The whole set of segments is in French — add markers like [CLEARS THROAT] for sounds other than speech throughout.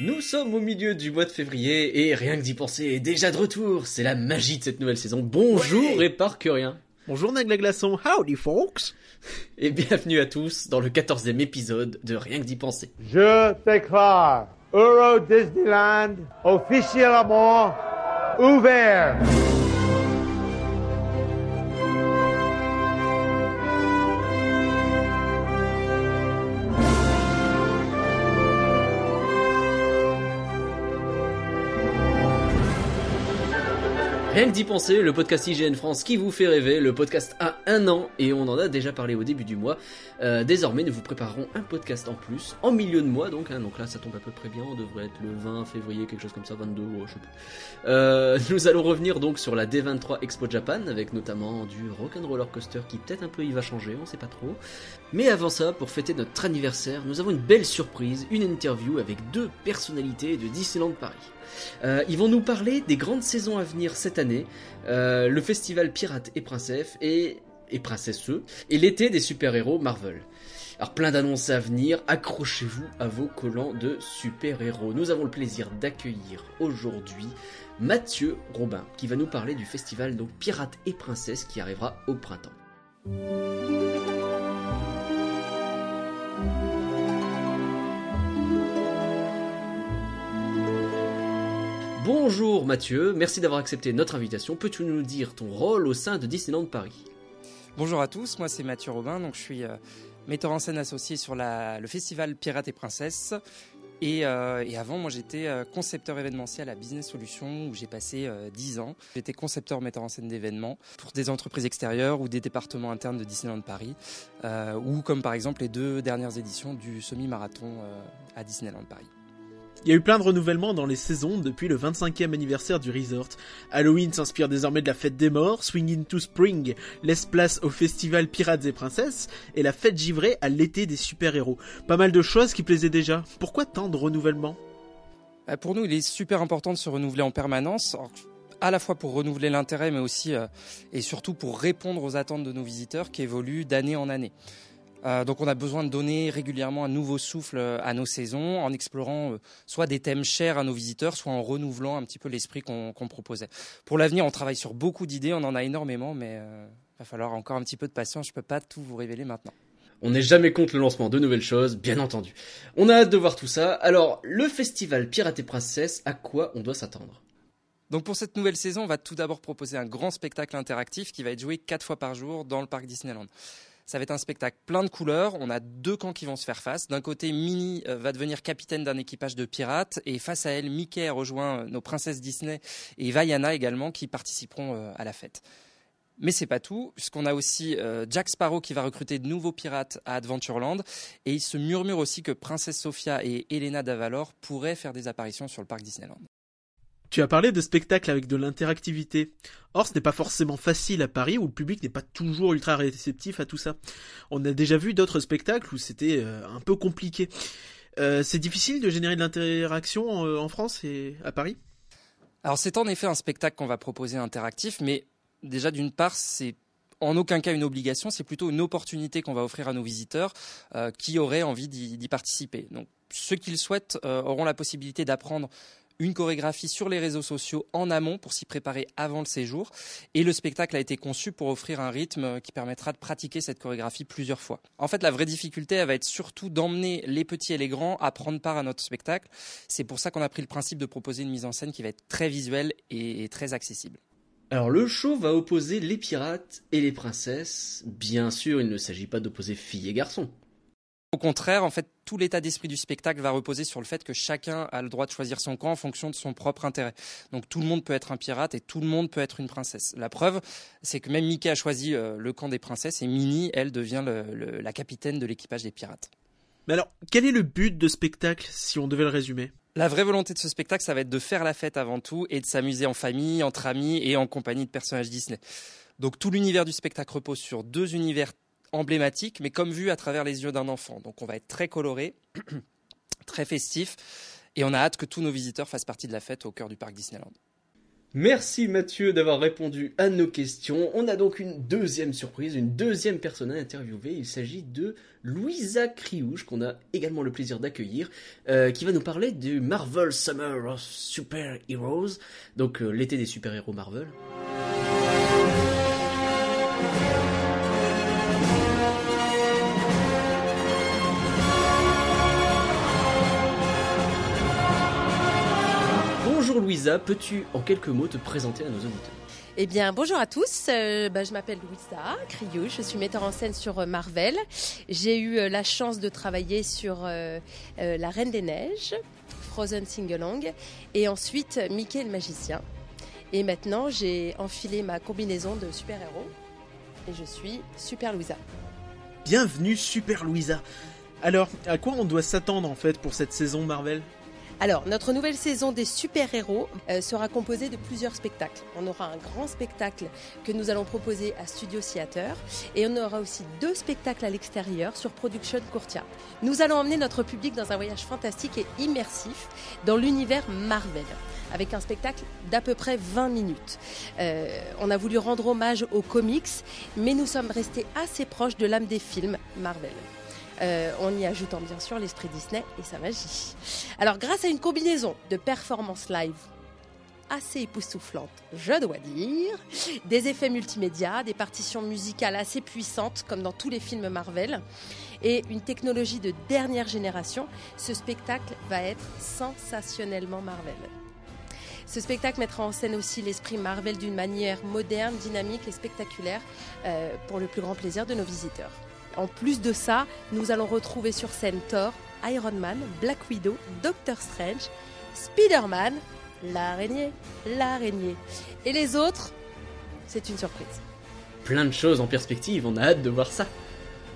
Nous sommes au milieu du mois de février et rien que d'y penser est déjà de retour. C'est la magie de cette nouvelle saison. Bonjour et par que rien. Bonjour Nagla Glaçon, howdy folks Et bienvenue à tous dans le quatorzième épisode de Rien que d'y penser. Je déclare Euro Disneyland officiellement ouvert. Rien que d'y penser, le podcast IGN France qui vous fait rêver, le podcast a un an et on en a déjà parlé au début du mois. Euh, désormais, nous vous préparerons un podcast en plus, en milieu de mois donc, hein, donc là ça tombe à peu près bien, on devrait être le 20 février, quelque chose comme ça, 22, je sais pas. Euh, [LAUGHS] nous allons revenir donc sur la D23 Expo Japan avec notamment du Rock'n'Roller Coaster qui peut-être un peu il va changer, on sait pas trop. Mais avant ça, pour fêter notre anniversaire, nous avons une belle surprise, une interview avec deux personnalités de Disneyland Paris. Euh, ils vont nous parler des grandes saisons à venir cette année, euh, le festival Pirates et Princesses et, Princesseux, et l'été des super-héros Marvel. Alors plein d'annonces à venir, accrochez-vous à vos collants de super-héros. Nous avons le plaisir d'accueillir aujourd'hui Mathieu Robin qui va nous parler du festival donc Pirates et Princesses qui arrivera au printemps. Bonjour Mathieu, merci d'avoir accepté notre invitation. Peux-tu nous dire ton rôle au sein de Disneyland Paris? Bonjour à tous, moi c'est Mathieu Robin, donc je suis euh, metteur en scène associé sur le festival Pirates et Princesses. Et, euh, avant, moi j'étais euh, concepteur événementiel à Business Solutions où j'ai passé 10 ans. J'étais concepteur metteur en scène d'événements pour des entreprises extérieures ou des départements internes de Disneyland Paris, ou comme par exemple les deux dernières éditions du semi-marathon à Disneyland Paris. Il y a eu plein de renouvellements dans les saisons depuis le 25e anniversaire du resort. Halloween s'inspire désormais de la fête des morts, Swing into Spring laisse place au festival Pirates et Princesses, et la fête givrée à l'été des super-héros. Pas mal de choses qui plaisaient déjà. Pourquoi tant de renouvellements? Bah, Pour nous, il est super important de se renouveler en permanence. À la fois pour renouveler l'intérêt, mais aussi euh, et surtout pour répondre aux attentes de nos visiteurs qui évoluent d'année en année. Euh, donc on a besoin de donner régulièrement un nouveau souffle euh, à nos saisons en explorant euh, soit des thèmes chers à nos visiteurs, soit en renouvelant un petit peu l'esprit qu'on proposait. Pour l'avenir, on travaille sur beaucoup d'idées, on en a énormément, mais euh, va falloir encore un petit peu de patience. Je peux pas tout vous révéler maintenant. On n'est jamais contre le lancement de nouvelles choses, bien entendu. On a hâte de voir tout ça. Alors, le festival Pirates et Princesses, à quoi on doit s'attendre? Donc pour cette nouvelle saison, on va tout d'abord proposer un grand spectacle interactif qui va être joué quatre fois par jour dans le parc Disneyland. Ça va être un spectacle plein de couleurs. On a deux camps qui vont se faire face. D'un côté, Minnie euh, va devenir capitaine d'un équipage de pirates et face à elle, Mickey rejoint euh, nos princesses Disney et Vaiana également qui participeront euh, à la fête. Mais c'est pas tout, puisqu'on a aussi Jack Sparrow qui va recruter de nouveaux pirates à Adventureland, et il se murmure aussi que Princesse Sophia et Elena Davalor pourraient faire des apparitions sur le parc Disneyland. Tu as parlé de spectacles avec de l'interactivité. Or, ce n'est pas forcément facile à Paris où le public n'est pas toujours ultra réceptif à tout ça. On a déjà vu d'autres spectacles où c'était euh, un peu compliqué. Euh, c'est difficile de générer de l'interaction euh, en France et à Paris? Alors c'est en effet un spectacle qu'on va proposer interactif, mais déjà d'une part c'est en aucun cas une obligation, c'est plutôt une opportunité qu'on va offrir à nos visiteurs qui auraient envie d'y participer. Donc ceux qui le souhaitent auront la possibilité d'apprendre une chorégraphie sur les réseaux sociaux en amont pour s'y préparer avant le séjour. Et le spectacle a été conçu pour offrir un rythme qui permettra de pratiquer cette chorégraphie plusieurs fois. En fait, la vraie difficulté, va être surtout d'emmener les petits et les grands à prendre part à notre spectacle. C'est pour ça qu'on a pris le principe de proposer une mise en scène qui va être très visuelle et, et très accessible. Alors le show va opposer les pirates et les princesses. Bien sûr, il ne s'agit pas d'opposer filles et garçons. Au contraire, en fait, tout l'état d'esprit du spectacle va reposer sur le fait que chacun a le droit de choisir son camp en fonction de son propre intérêt. Donc tout le monde peut être un pirate et tout le monde peut être une princesse. La preuve, c'est que même Mickey a choisi euh, le camp des princesses et Minnie, elle, devient le- le- la capitaine de l'équipage des pirates. Mais alors, quel est le but de spectacle si on devait le résumer? La vraie volonté de ce spectacle, ça va être de faire la fête avant tout et de s'amuser en famille, entre amis et en compagnie de personnages Disney. Donc tout l'univers du spectacle repose sur deux univers emblématiques, mais comme vu à travers les yeux d'un enfant. Donc on va être très coloré, [CLEARS THROAT] très festif, et on a hâte que tous nos visiteurs fassent partie de la fête au cœur du parc Disneyland. Merci Mathieu d'avoir répondu à nos questions. On a donc une deuxième surprise, une deuxième personne à interviewer. Il s'agit de Louisa Kriouche, qu'on a également le plaisir d'accueillir, euh, qui va nous parler du Marvel Summer of Super Heroes, donc euh, l'été des super-héros Marvel. Louisa, peux-tu en quelques mots te présenter à nos auditeurs? Eh bien, bonjour à tous. Euh, bah, je m'appelle Louisa Criou. Je suis metteur en scène sur euh, Marvel. J'ai eu euh, la chance de travailler sur La Reine des Neiges, Frozen Singalong, et ensuite Mickey le Magicien. Et maintenant, j'ai enfilé ma combinaison de super-héros et je suis Super Louisa. Bienvenue, Super Louisa. Alors, à quoi on doit s'attendre en fait pour cette saison Marvel? Alors, notre nouvelle saison des super-héros euh, sera composée de plusieurs spectacles. On aura un grand spectacle que nous allons proposer à Studio Theater et on aura aussi deux spectacles à l'extérieur sur Production Courtia. Nous allons emmener notre public dans un voyage fantastique et immersif dans l'univers Marvel avec un spectacle d'à peu près 20 minutes. Euh, on a voulu rendre hommage aux comics, mais nous sommes restés assez proches de l'âme des films Marvel. Euh, en y ajoutant bien sûr l'esprit Disney et sa magie. Alors grâce à une combinaison de performances live assez époustouflante, je dois dire, des effets multimédia, des partitions musicales assez puissantes comme dans tous les films Marvel et une technologie de dernière génération, ce spectacle va être sensationnellement Marvel. Ce spectacle mettra en scène aussi l'esprit Marvel d'une manière moderne, dynamique et spectaculaire euh, pour le plus grand plaisir de nos visiteurs. En plus de ça, nous allons retrouver sur scène Thor, Iron Man, Black Widow, Doctor Strange, Spider-Man, l'araignée, l'araignée. Et les autres, c'est une surprise. Plein de choses en perspective, on a hâte de voir ça.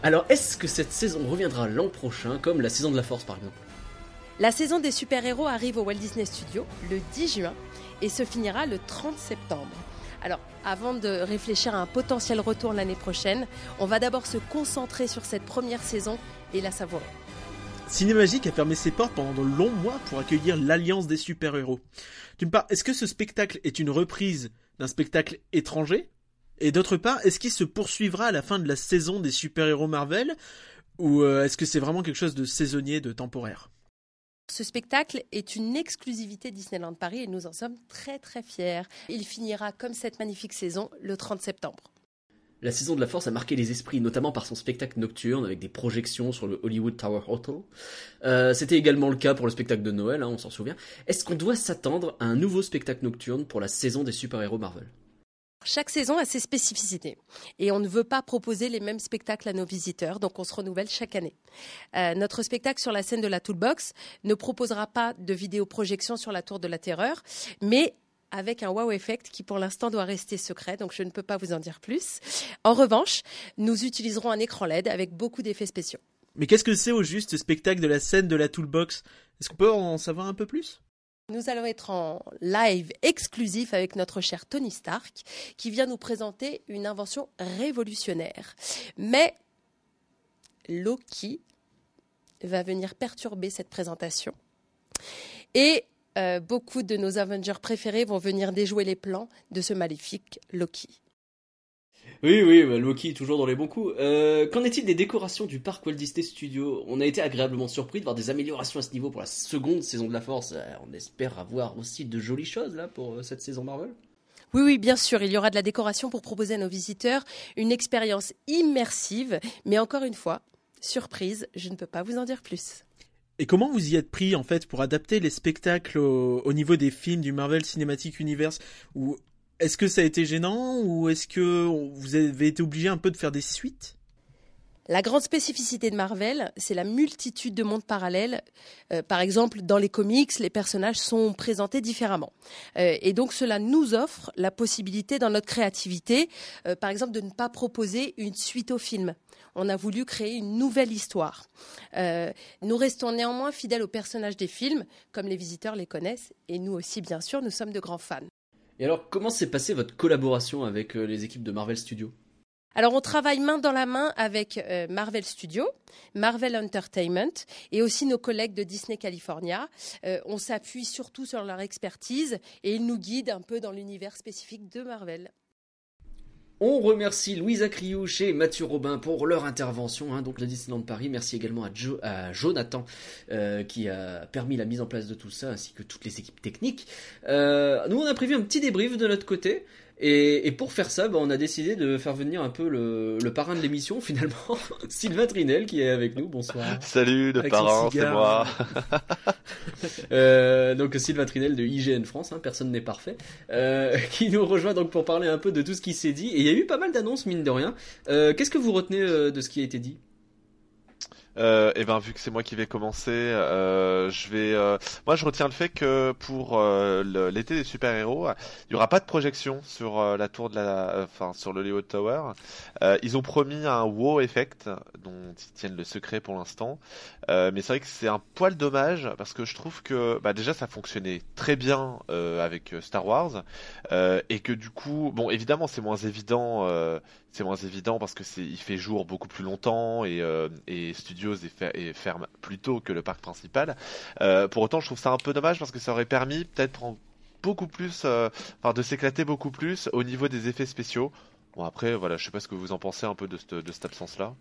Alors, est-ce que cette saison reviendra l'an prochain, comme la saison de la Force par exemple? La saison des super-héros arrive au Walt Disney Studios le 10 juin et se finira le 30 septembre. Alors, avant de réfléchir à un potentiel retour l'année prochaine, on va d'abord se concentrer sur cette première saison et la savourer. Cinémagique a fermé ses portes pendant de longs mois pour accueillir l'Alliance des super-héros. D'une part, est-ce que ce spectacle est une reprise d'un spectacle étranger? Et d'autre part, est-ce qu'il se poursuivra à la fin de la saison des super-héros Marvel? Ou euh, est-ce que c'est vraiment quelque chose de saisonnier, de temporaire? Ce spectacle est une exclusivité Disneyland Paris et nous en sommes très très fiers. Il finira comme cette magnifique saison le 30 septembre. La saison de la Force a marqué les esprits, notamment par son spectacle nocturne avec des projections sur le Hollywood Tower Hotel. Euh, c'était également le cas pour le spectacle de Noël, hein, on s'en souvient. Est-ce qu'on doit s'attendre à un nouveau spectacle nocturne pour la saison des super-héros Marvel? Chaque saison a ses spécificités et on ne veut pas proposer les mêmes spectacles à nos visiteurs, donc on se renouvelle chaque année. Euh, notre spectacle sur la scène de la Toolbox ne proposera pas de vidéoprojection sur la Tour de la Terreur, mais avec un wow effect qui pour l'instant doit rester secret, donc je ne peux pas vous en dire plus. En revanche, nous utiliserons un écran LED avec beaucoup d'effets spéciaux. Mais qu'est-ce que c'est au juste spectacle de la scène de la Toolbox? Est-ce qu'on peut en savoir un peu plus? Nous allons être en live exclusif avec notre cher Tony Stark qui vient nous présenter une invention révolutionnaire. Mais Loki va venir perturber cette présentation. Et euh, beaucoup de nos Avengers préférés vont venir déjouer les plans de ce maléfique Loki. Oui, oui, bah, Loki toujours dans les bons coups. Euh, qu'en est-il des décorations du parc Walt Disney Studios? On a été agréablement surpris de voir des améliorations à ce niveau pour la seconde saison de la Force. Euh, on espère avoir aussi de jolies choses là pour euh, cette saison Marvel. Oui, oui, bien sûr, il y aura de la décoration pour proposer à nos visiteurs une expérience immersive, mais encore une fois, surprise, je ne peux pas vous en dire plus. Et comment vous y êtes pris en fait pour adapter les spectacles au, au niveau des films du Marvel Cinematic Universe? Ou est-ce que ça a été gênant ou est-ce que vous avez été obligé un peu de faire des suites? La grande spécificité de Marvel, c'est la multitude de mondes parallèles. Euh, par exemple, dans les comics, les personnages sont présentés différemment. Euh, et donc, cela nous offre la possibilité, dans notre créativité, euh, par exemple, de ne pas proposer une suite au film. On a voulu créer une nouvelle histoire. nous restons néanmoins fidèles aux personnages des films, comme les visiteurs les connaissent, et nous aussi, bien sûr, nous sommes de grands fans. Et alors, comment s'est passée votre collaboration avec euh, les équipes de Marvel Studios? Alors on travaille main dans la main avec euh, Marvel Studios, Marvel Entertainment et aussi nos collègues de Disney California. Euh, on s'appuie surtout sur leur expertise et ils nous guident un peu dans l'univers spécifique de Marvel. On remercie Louisa Criouche et Mathieu Robin pour leur intervention, hein, donc le Disneyland Paris. Merci également à Jonathan euh, qui a permis la mise en place de tout ça, ainsi que toutes les équipes techniques. Euh, nous, on a prévu un petit débrief de notre côté. Et, et pour faire ça, bah, on a décidé de faire venir un peu le, le parrain de l'émission, [LAUGHS] finalement, Sylvain Trinel, qui est avec nous. Bonsoir. Salut le Avec parrain, c'est moi. [LAUGHS] [LAUGHS] Euh, donc Sylvain Trinel de IGN France, hein, personne n'est parfait, euh, qui nous rejoint donc pour parler un peu de tout ce qui s'est dit. Et il y a eu pas mal d'annonces mine de rien. Euh, Qu'est-ce que vous retenez de ce qui a été dit? Euh, et ben vu que c'est moi qui vais commencer, euh, je vais. euh, Moi, je retiens le fait que pour euh, l'été des super-héros, il y aura pas de projection sur euh, la tour de la, enfin sur le Hollywood Tower. Euh, ils ont promis un wow effect dont ils tiennent le secret pour l'instant, mais c'est vrai que c'est un poil dommage parce que je trouve que bah, déjà ça fonctionnait très bien avec Star Wars et que du coup, bon évidemment c'est moins évident. C'est moins évident parce que c'est il fait jour beaucoup plus longtemps et, euh, et Studios est, fer- est ferme plus tôt que le parc principal. Euh, pour autant, je trouve ça un peu dommage parce que ça aurait permis peut-être euh, de s'éclater beaucoup plus au niveau des effets spéciaux. Bon après, voilà, je sais pas ce que vous en pensez un peu de cette, de cette absence-là.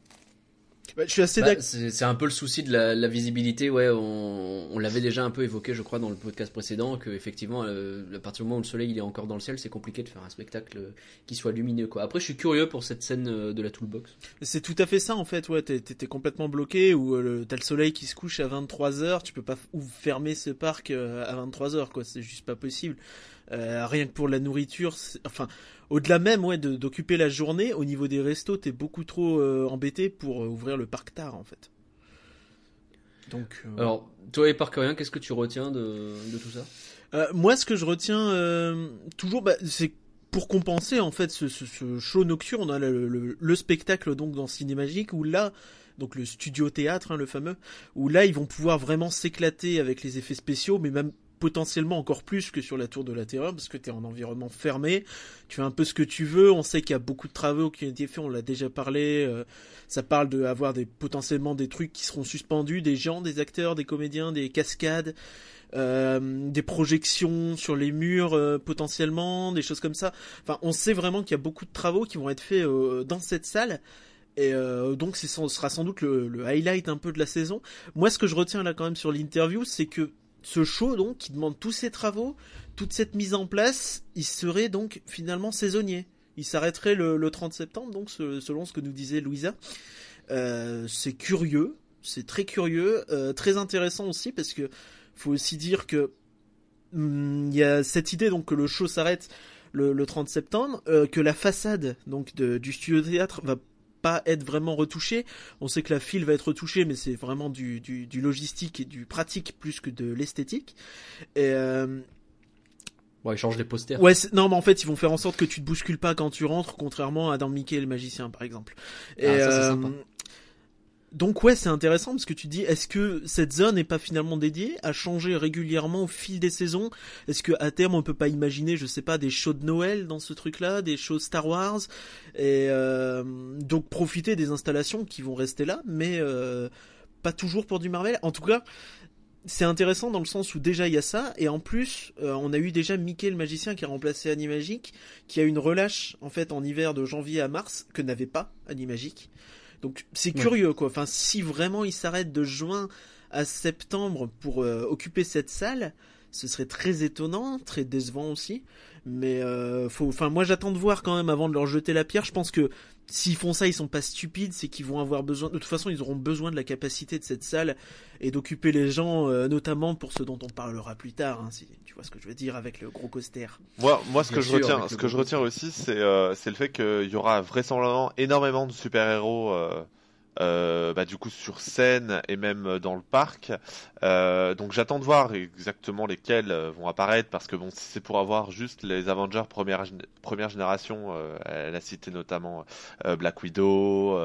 Bah, je suis assez Bah. C'est un peu le souci de la, la visibilité. Ouais, on, on l'avait déjà un peu évoqué, je crois, dans le podcast précédent, que effectivement, euh, à partir du moment où le soleil il est encore dans le ciel, c'est compliqué de faire un spectacle euh, qui soit lumineux. Quoi. Après, je suis curieux pour cette scène euh, de la Toolbox. C'est tout à fait ça en fait, ouais, t'es, complètement bloqué ou euh, t'as le soleil qui se couche à 23h, tu peux pas ou fermer ce parc euh, à 23h quoi, c'est juste pas possible. Euh, rien que pour la nourriture, enfin au-delà même ouais d'occuper la journée, au niveau des restos, t'es beaucoup trop euh, embêté pour euh, ouvrir le parc tard en fait. Donc euh, Alors, toi et Parkerien, qu'est-ce que tu retiens de, de tout ça? Moi, ce que je retiens toujours, bah, c'est pour compenser en fait ce, ce, ce show nocturne, hein, le, le, le spectacle donc dans Cinémagique où là, donc le studio théâtre, hein, le fameux, où là ils vont pouvoir vraiment s'éclater avec les effets spéciaux, mais même potentiellement encore plus que sur la tour de la terreur parce que tu es en environnement fermé, tu fais un peu ce que tu veux, on sait qu'il y a beaucoup de travaux qui ont été faits, on l'a déjà parlé, euh, ça parle de des potentiellement des trucs qui seront suspendus, des gens, des acteurs, des comédiens, des cascades, euh, des projections sur les murs euh, potentiellement, des choses comme ça. Enfin, on sait vraiment qu'il y a beaucoup de travaux qui vont être faits dans cette salle. Et euh, donc, ce sera sans doute le, le highlight un peu de la saison. Moi, ce que je retiens là quand même sur l'interview, c'est que ce show, donc, qui demande tous ces travaux, toute cette mise en place, il serait donc finalement saisonnier. Il s'arrêterait le, le 30 septembre, donc selon ce que nous disait Louisa. Euh, c'est curieux, c'est très curieux, euh, très intéressant aussi parce que faut aussi dire que hum, il y a cette idée donc que le show s'arrête le, le 30 septembre, euh, que la façade donc du studio théâtre va pas être vraiment retouchée. On sait que la file va être retouchée, mais c'est vraiment du, du, du logistique et du pratique plus que de l'esthétique. Et euh, Bon, ils changent les posters. Ouais, non, mais en fait, ils vont faire en sorte que tu te bouscules pas quand tu rentres, contrairement à dans Mickey et le magicien, par exemple. Et, Ah, ça, c'est euh, sympa. Donc ouais, c'est intéressant parce que tu dis, est-ce que cette zone n'est pas finalement dédiée à changer régulièrement au fil des saisons? Est-ce que à terme on peut pas imaginer, je sais pas, des shows de Noël dans ce truc-là, des shows Star Wars, et euh, donc profiter des installations qui vont rester là, mais euh, pas toujours pour du Marvel. En tout cas, c'est intéressant dans le sens où déjà il y a ça, et en plus, euh, on a eu déjà Mickey le magicien qui a remplacé Animagic, qui a une relâche en fait en hiver de janvier à mars que n'avait pas Animagic. Donc c'est Ouais. curieux quoi. Enfin, si vraiment il s'arrête de juin à septembre pour euh, occuper cette salle, ce serait très étonnant, très décevant aussi. Mais euh, faut, enfin moi j'attends de voir quand même avant de leur jeter la pierre. Je pense que s'ils font ça, ils sont pas stupides, c'est qu'ils vont avoir besoin. De toute façon, ils auront besoin de la capacité de cette salle et d'occuper les gens, euh, notamment pour ce dont on parlera plus tard. Hein, si tu vois ce que je veux dire avec le gros coaster. Moi, moi, ce Bien que je sûr, retiens, avec ce le que je gros retiens aussi, c'est euh, c'est le fait qu'il y aura vraisemblablement énormément de super-héros euh, euh, bah, du coup sur scène et même dans le parc. Euh, donc j'attends de voir exactement lesquels euh, vont apparaître parce que bon, si c'est pour avoir juste les Avengers première première génération, euh, elle a cité notamment euh, Black Widow,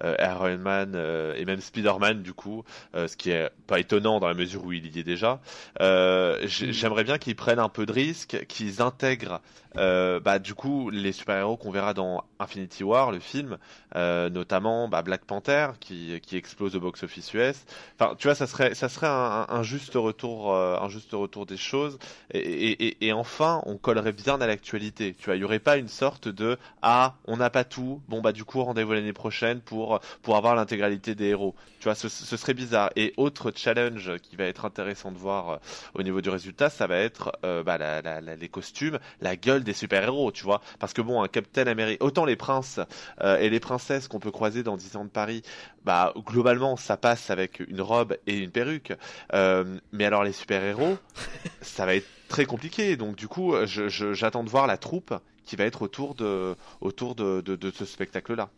Iron Man et même Spider-Man du coup, ce qui est pas étonnant dans la mesure où il y est déjà. J'aimerais bien qu'ils prennent un peu de risque, qu'ils intègrent bah, du coup les super-héros qu'on verra dans Infinity War, le film, notamment bah, Black Panther qui, qui explose au box-office US. Enfin, tu vois, ça serait ça serait un, juste retour, euh, un juste retour des choses. Et, enfin, on collerait bien à l'actualité. Tu vois, il y aurait pas une sorte de ah, on n'a pas tout. Bon bah du coup, rendez-vous l'année prochaine pour pour avoir l'intégralité des héros. Tu vois, ce, serait bizarre. Et autre challenge qui va être intéressant de voir euh, au niveau du résultat, ça va être euh, bah, les costumes, la gueule des super-héros, tu vois. Parce que bon, un Captain America, autant les princes et les princesses qu'on peut croiser dans 10 ans de Paris, bah globalement ça passe avec une robe et une perruque. Euh, mais alors les super-héros, [LAUGHS] ça va être très compliqué. Donc du coup, j'attends de voir la troupe qui va être autour de, autour de, de, ce spectacle-là.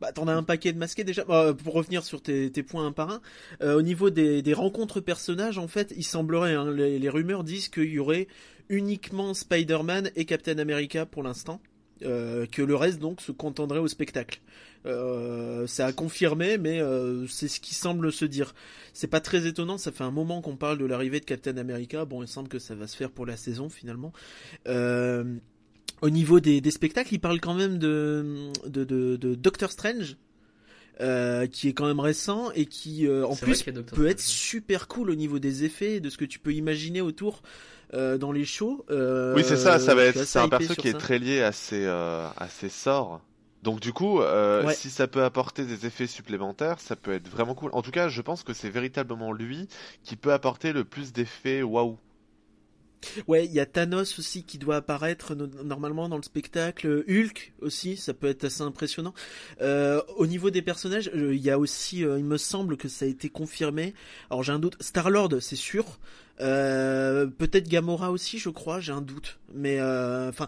Bah, t'en as un paquet de masqués déjà. Bah, pour revenir sur tes, tes points un par un, euh, au niveau des, des, rencontres personnages, en fait, il semblerait, hein, les, les, rumeurs disent qu'il y aurait uniquement Spider-Man et Captain America pour l'instant. Euh, que le reste donc se contenterait au spectacle. Euh, c'est à confirmer, mais euh, c'est ce qui semble se dire. C'est pas très étonnant, ça fait un moment qu'on parle de l'arrivée de Captain America. Bon, il semble que ça va se faire pour la saison finalement. au niveau des, spectacles, il parle quand même de, de, de, Doctor Strange. qui est quand même récent et qui en plus peut être super cool au niveau des effets, de ce que tu peux imaginer autour. Euh, dans les shows. Euh, oui, c'est ça, ça va être, c'est un perso qui est très lié à ses, euh, à ses sorts. Donc du coup, si ça peut apporter des effets supplémentaires, ça peut être vraiment cool. En tout cas, je pense que c'est véritablement lui qui peut apporter le plus d'effets waouh. Ouais, il y a Thanos aussi qui doit apparaître normalement dans le spectacle. Hulk aussi, ça peut être assez impressionnant. Euh, au niveau des personnages, il y a aussi, il me semble que ça a été confirmé. Alors j'ai un doute. Star Lord, c'est sûr. Euh, peut-être Gamora aussi, je crois, j'ai un doute. Mais euh, enfin,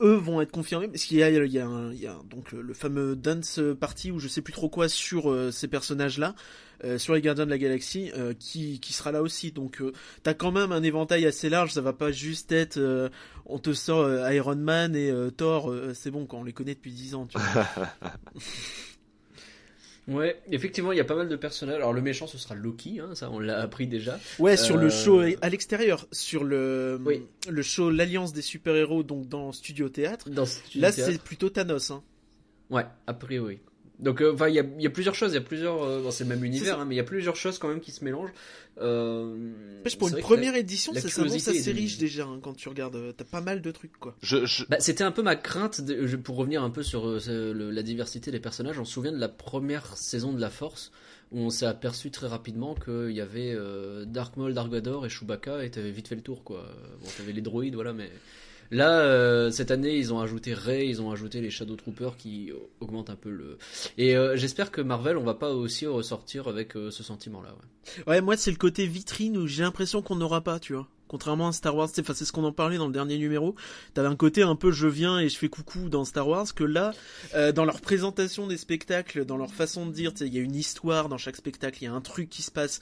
eux vont être confirmés parce qu'il y a, il y a, il y a donc le, fameux dance party où je sais plus trop quoi sur euh, ces personnages-là, sur les Gardiens de la Galaxie, qui, qui sera là aussi. Donc t'as quand même un éventail assez large. Ça va pas juste être on te sort Iron Man et Thor, c'est bon quand on les connaît depuis 10 ans. Tu vois. [LAUGHS] Ouais, effectivement, il y a pas mal de personnages. Alors le méchant, ce sera Loki, hein, ça on l'a appris déjà. Ouais, sur le show euh, à l'extérieur, sur le le show l'alliance des super héros, donc dans Studio Théâtre. Dans Là, c'est plutôt Thanos. Hein. Ouais, a priori. Donc, euh, enfin, il y, a, plusieurs choses, il y a plusieurs, euh, c'est le même univers, hein, mais il y a plusieurs choses quand même qui se mélangent. Euh, pour une première édition, ça s'avance assez riche déjà hein, quand tu regardes. T'as pas mal de trucs quoi. Bah, c'était un peu ma crainte pour revenir un peu sur la diversité des personnages. On se souvient de la première saison de La Force où on s'est aperçu très rapidement qu'il y avait Dark Maul, Dark Vador et Chewbacca et t'avais vite fait le tour quoi. Bon, t'avais les droïdes, voilà, mais Là, euh, cette année, ils ont ajouté Ray, ils ont ajouté les Shadow Troopers qui augmentent un peu le. Et euh, j'espère que Marvel, on va pas aussi ressortir avec euh, ce sentiment-là. Ouais. ouais, moi, c'est le côté vitrine où j'ai l'impression qu'on n'aura pas, tu vois. Contrairement à Star Wars, c'est ce qu'on en parlait dans le dernier numéro. T'avais un côté un peu je viens et je fais coucou dans Star Wars que là, dans leur présentation des spectacles, dans leur façon de dire, il y a une histoire dans chaque spectacle, il y a un truc qui se passe.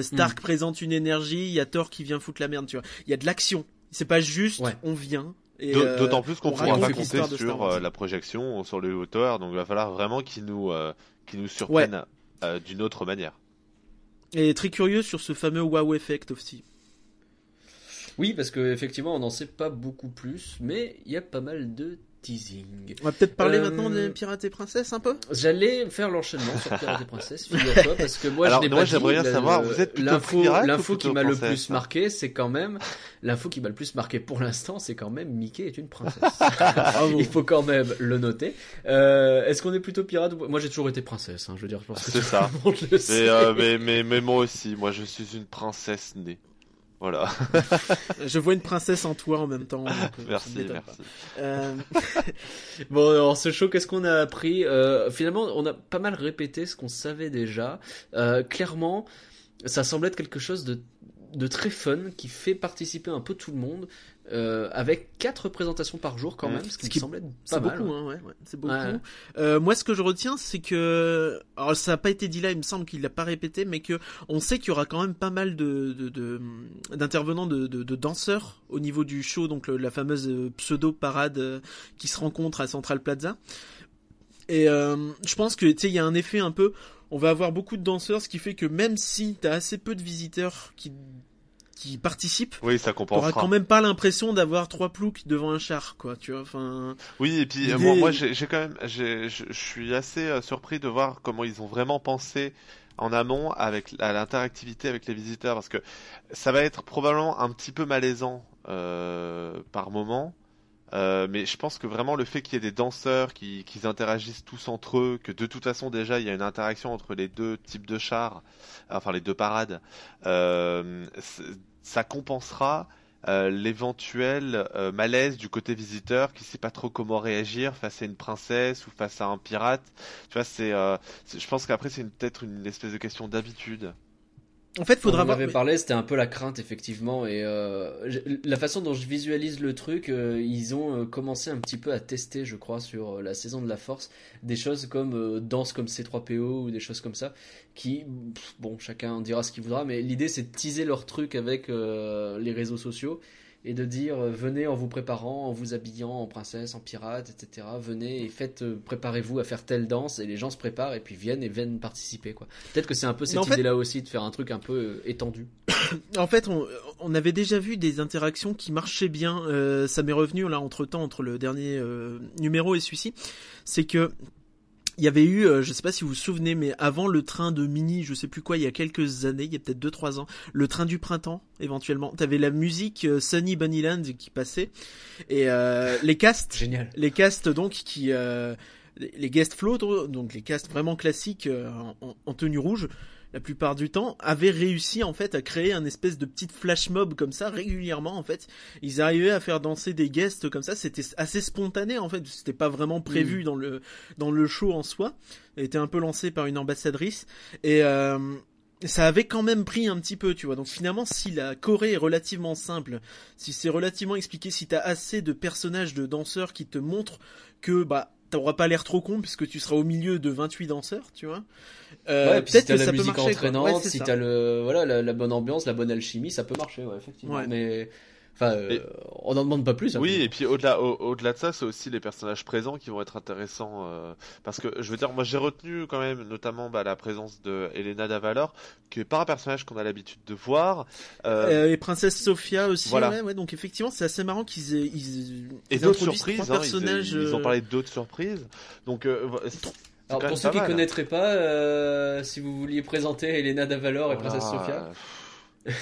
Stark mm. présente une énergie, il y a Thor qui vient foutre la merde, tu vois. Il y a de l'action. C'est pas juste on vient. Euh, d'autant plus qu'on pourra pas compter sur euh, la projection sur le hauteur, donc il va falloir vraiment qu'ils nous, euh, nous surprennent d'une autre manière. Et très curieux sur ce fameux wow effect aussi. Oui, parce qu'effectivement, on n'en sait pas beaucoup plus, mais il y a pas mal de teasing. On va peut-être parler euh, maintenant des Pirates et Princesses un peu? J'allais faire l'enchaînement sur Pirates et Princesses, [LAUGHS] figure-toi, parce que moi je n'ai pas j'aimerais bien savoir, vous êtes l'info, l'info qui m'a le plus marqué, c'est quand même l'info qui m'a le plus marqué pour l'instant, c'est quand même Mickey est une princesse. [LAUGHS] Il faut quand même le noter. Euh, est-ce qu'on est plutôt pirate ou... Moi j'ai toujours été princesse, hein, je veux dire, je pense que c'est ça. Euh, mais, mais, mais moi aussi, moi je suis une princesse née. Voilà. [LAUGHS] je vois une princesse en toi en même temps. Euh, merci, merci. Euh... [LAUGHS] bon, alors ce show, qu'est-ce qu'on a appris? Euh, Finalement, on a pas mal répété ce qu'on savait déjà. Euh, clairement, ça semble être quelque chose de de très fun qui fait participer un peu tout le monde. Euh, avec quatre présentations par jour quand même, ce qui me semblait pas mal. beaucoup, hein, ouais, ouais, c'est beaucoup. Ouais. Euh, moi, ce que je retiens, c'est que, alors ça n'a pas été dit là, il me semble qu'il l'a pas répété, mais que on sait qu'il y aura quand même pas mal de de- de- d'intervenants de, de, de danseurs au niveau du show, donc le- la fameuse pseudo parade euh, qui se rencontre à Central Plaza. Et euh, je pense que tu sais, il y a un effet un peu, on va avoir beaucoup de danseurs, ce qui fait que même si t'as assez peu de visiteurs qui qui participent, Oui, ça compensera. quand même pas l'impression d'avoir trois ploucs devant un char, quoi, tu vois. Enfin, Oui, et puis euh, moi, moi j'ai quand même, je suis assez euh, surpris de voir comment ils ont vraiment pensé en amont avec à l'interactivité avec les visiteurs, parce que ça va être probablement un petit peu malaisant euh, par moment. Euh, mais je pense que vraiment le fait qu'il y ait des danseurs qui, interagissent tous entre eux, que de toute façon déjà il y a une interaction entre les deux types de chars, enfin les deux parades, euh, ça compensera euh, l'éventuel euh, malaise du côté visiteur qui sait pas trop comment réagir face à une princesse ou face à un pirate. Tu vois, c'est, euh, je pense qu'après c'est peut-être une espèce de question d'habitude. En fait, faudra Faudra on voir. avait parlé, c'était un peu la crainte effectivement et euh, la façon dont je visualise le truc, euh, ils ont euh, commencé un petit peu à tester, je crois, sur euh, la saison de la Force, des choses comme euh, danse comme C3PO ou des choses comme ça, qui, pff, bon, chacun dira ce qu'il voudra, mais l'idée c'est de teaser leur truc avec euh, les réseaux sociaux et de dire euh, venez en vous préparant, en vous habillant en princesse, en pirate, etc. Venez et faites, euh, préparez-vous à faire telle danse et les gens se préparent et puis viennent et viennent participer quoi. Peut-être que c'est un peu cette fait- idée-là aussi de faire un truc un peu euh, étendu. [COUGHS] En fait, on, on avait déjà vu des interactions qui marchaient bien. Euh, ça m'est revenu là entre temps entre le dernier euh, numéro et celui-ci. C'est que il y avait eu, euh, je sais pas si vous vous souvenez, mais avant le train de mini, je sais plus quoi, il y a quelques années, il y a peut-être 2-3 ans, le train du printemps, éventuellement. T'avais la musique euh, Sunny Bunnyland qui passait et euh, [LAUGHS] les castes. Génial. les castes donc qui euh, les guest float donc les castes vraiment classiques euh, en, en tenue rouge la plupart du temps avaient réussi en fait à créer un espèce de petite flash mob comme ça régulièrement en fait. Ils arrivaient à faire danser des guests comme ça. C'était assez spontané en fait. C'était pas vraiment prévu dans le dans le show en soi. Était un peu lancé par une ambassadrice. Et euh, ça avait quand même pris un petit peu, tu vois. Donc finalement, si la Corée est relativement simple, si c'est relativement expliqué, si t'as assez de personnages de danseurs qui te montrent que bah t'auras pas l'air trop con puisque tu seras au milieu de 28 danseurs, tu vois. Euh, ouais, si peut-être que la ça peut musique marcher. quoi. entraînante, Ouais, si t'as le voilà la, la bonne ambiance, la bonne alchimie, ça peut marcher, ouais, effectivement. Ouais. Mais enfin, euh, Et- on n'en demande pas plus. hein. Oui, et puis au-delà, au- au-delà de ça, c'est aussi les personnages présents qui vont être intéressants. euh, parce que je veux dire, moi j'ai retenu quand même notamment bah, la présence de Elena Davalor, qui est pas un personnage qu'on a l'habitude de voir. Euh, Euh, et Princesse Sophia aussi, Voilà. ouais, ouais, donc effectivement c'est assez marrant qu'ils aient, ils, et d'autres surprises, hein, ils- personnages. ils, ont parlé d'autres surprises. Donc, euh, Alors pour ceux qui mal. connaîtraient pas, euh, si vous vouliez présenter Elena Davalor et Princesse Voilà. Sophia.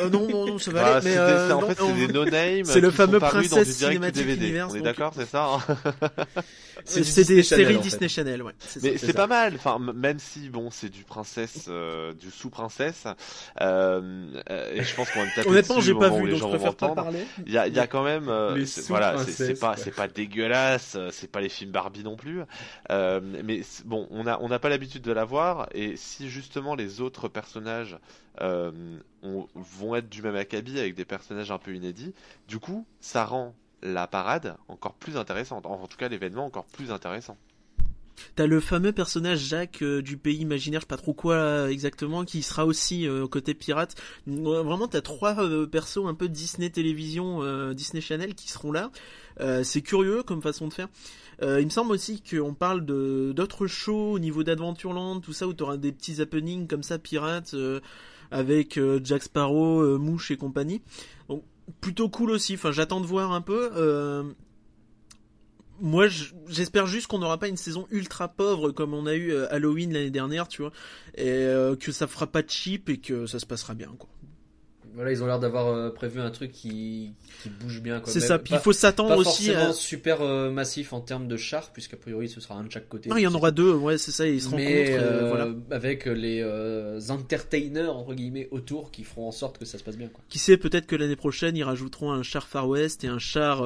Euh, non, non, non, ça va Bah, aller, mais c'est des- euh, c'est- en non, fait, on- c'est des no-names. c'est le fameux Princess Cinematic DVD. Universe, On est d'accord, c'est ça hein [LAUGHS] c'est du des séries Channel, en fait. Disney Channel, ouais. c'est Mais c'est c'est pas mal, enfin même si bon c'est du princesse, euh, du sous-princesse, euh, euh, et je pense qu'on va me taper Honnêtement, j'ai pas vu, donc je vont préfère pas parler. Il y a, il y a quand même, euh, c'est- voilà, c'est- c'est pas, c'est dégueulasse, euh, c'est pas les films Barbie non plus, euh, mais c'est- bon, on a, on n'a pas l'habitude de la voir, et si justement les autres personnages euh, ont- être du même acabit avec des personnages un peu inédits, du coup, ça rend la parade encore plus intéressante, en tout cas l'événement encore plus intéressant. T'as le fameux personnage Jacques euh, du pays imaginaire, je sais pas trop quoi exactement, qui sera aussi euh, côté pirate. Vraiment, t'as trois euh, persos un peu Disney Télévision, euh, Disney Channel qui seront là. Euh, c'est curieux comme façon de faire. Il me semble aussi qu'on parle de d'autres shows au niveau d'Adventureland, tout ça où t'auras des petits happenings comme ça pirates avec euh, Jack Sparrow, euh, Mouche et compagnie. Donc plutôt cool aussi. Enfin, j'attends de voir un peu. Euh, moi, je- j'espère juste qu'on n'aura pas une saison ultra pauvre comme on a eu Halloween l'année dernière, tu vois, et que ça fera pas cheap et que ça se passera bien, quoi. Voilà, ils ont l'air d'avoir euh, prévu un truc qui, qui bouge bien. C'est ça. Puis il faut s'attendre aussi à. super euh, massif en termes de chars, puisqu'a priori ce sera un de chaque côté. Non, il y en aura deux, ouais, c'est ça. Ils se mais rencontrent, euh, voilà. avec les euh, entertainers entre guillemets autour qui feront en sorte que ça se passe bien quoi. Qui sait, peut-être que l'année prochaine ils rajouteront un char Far West et un char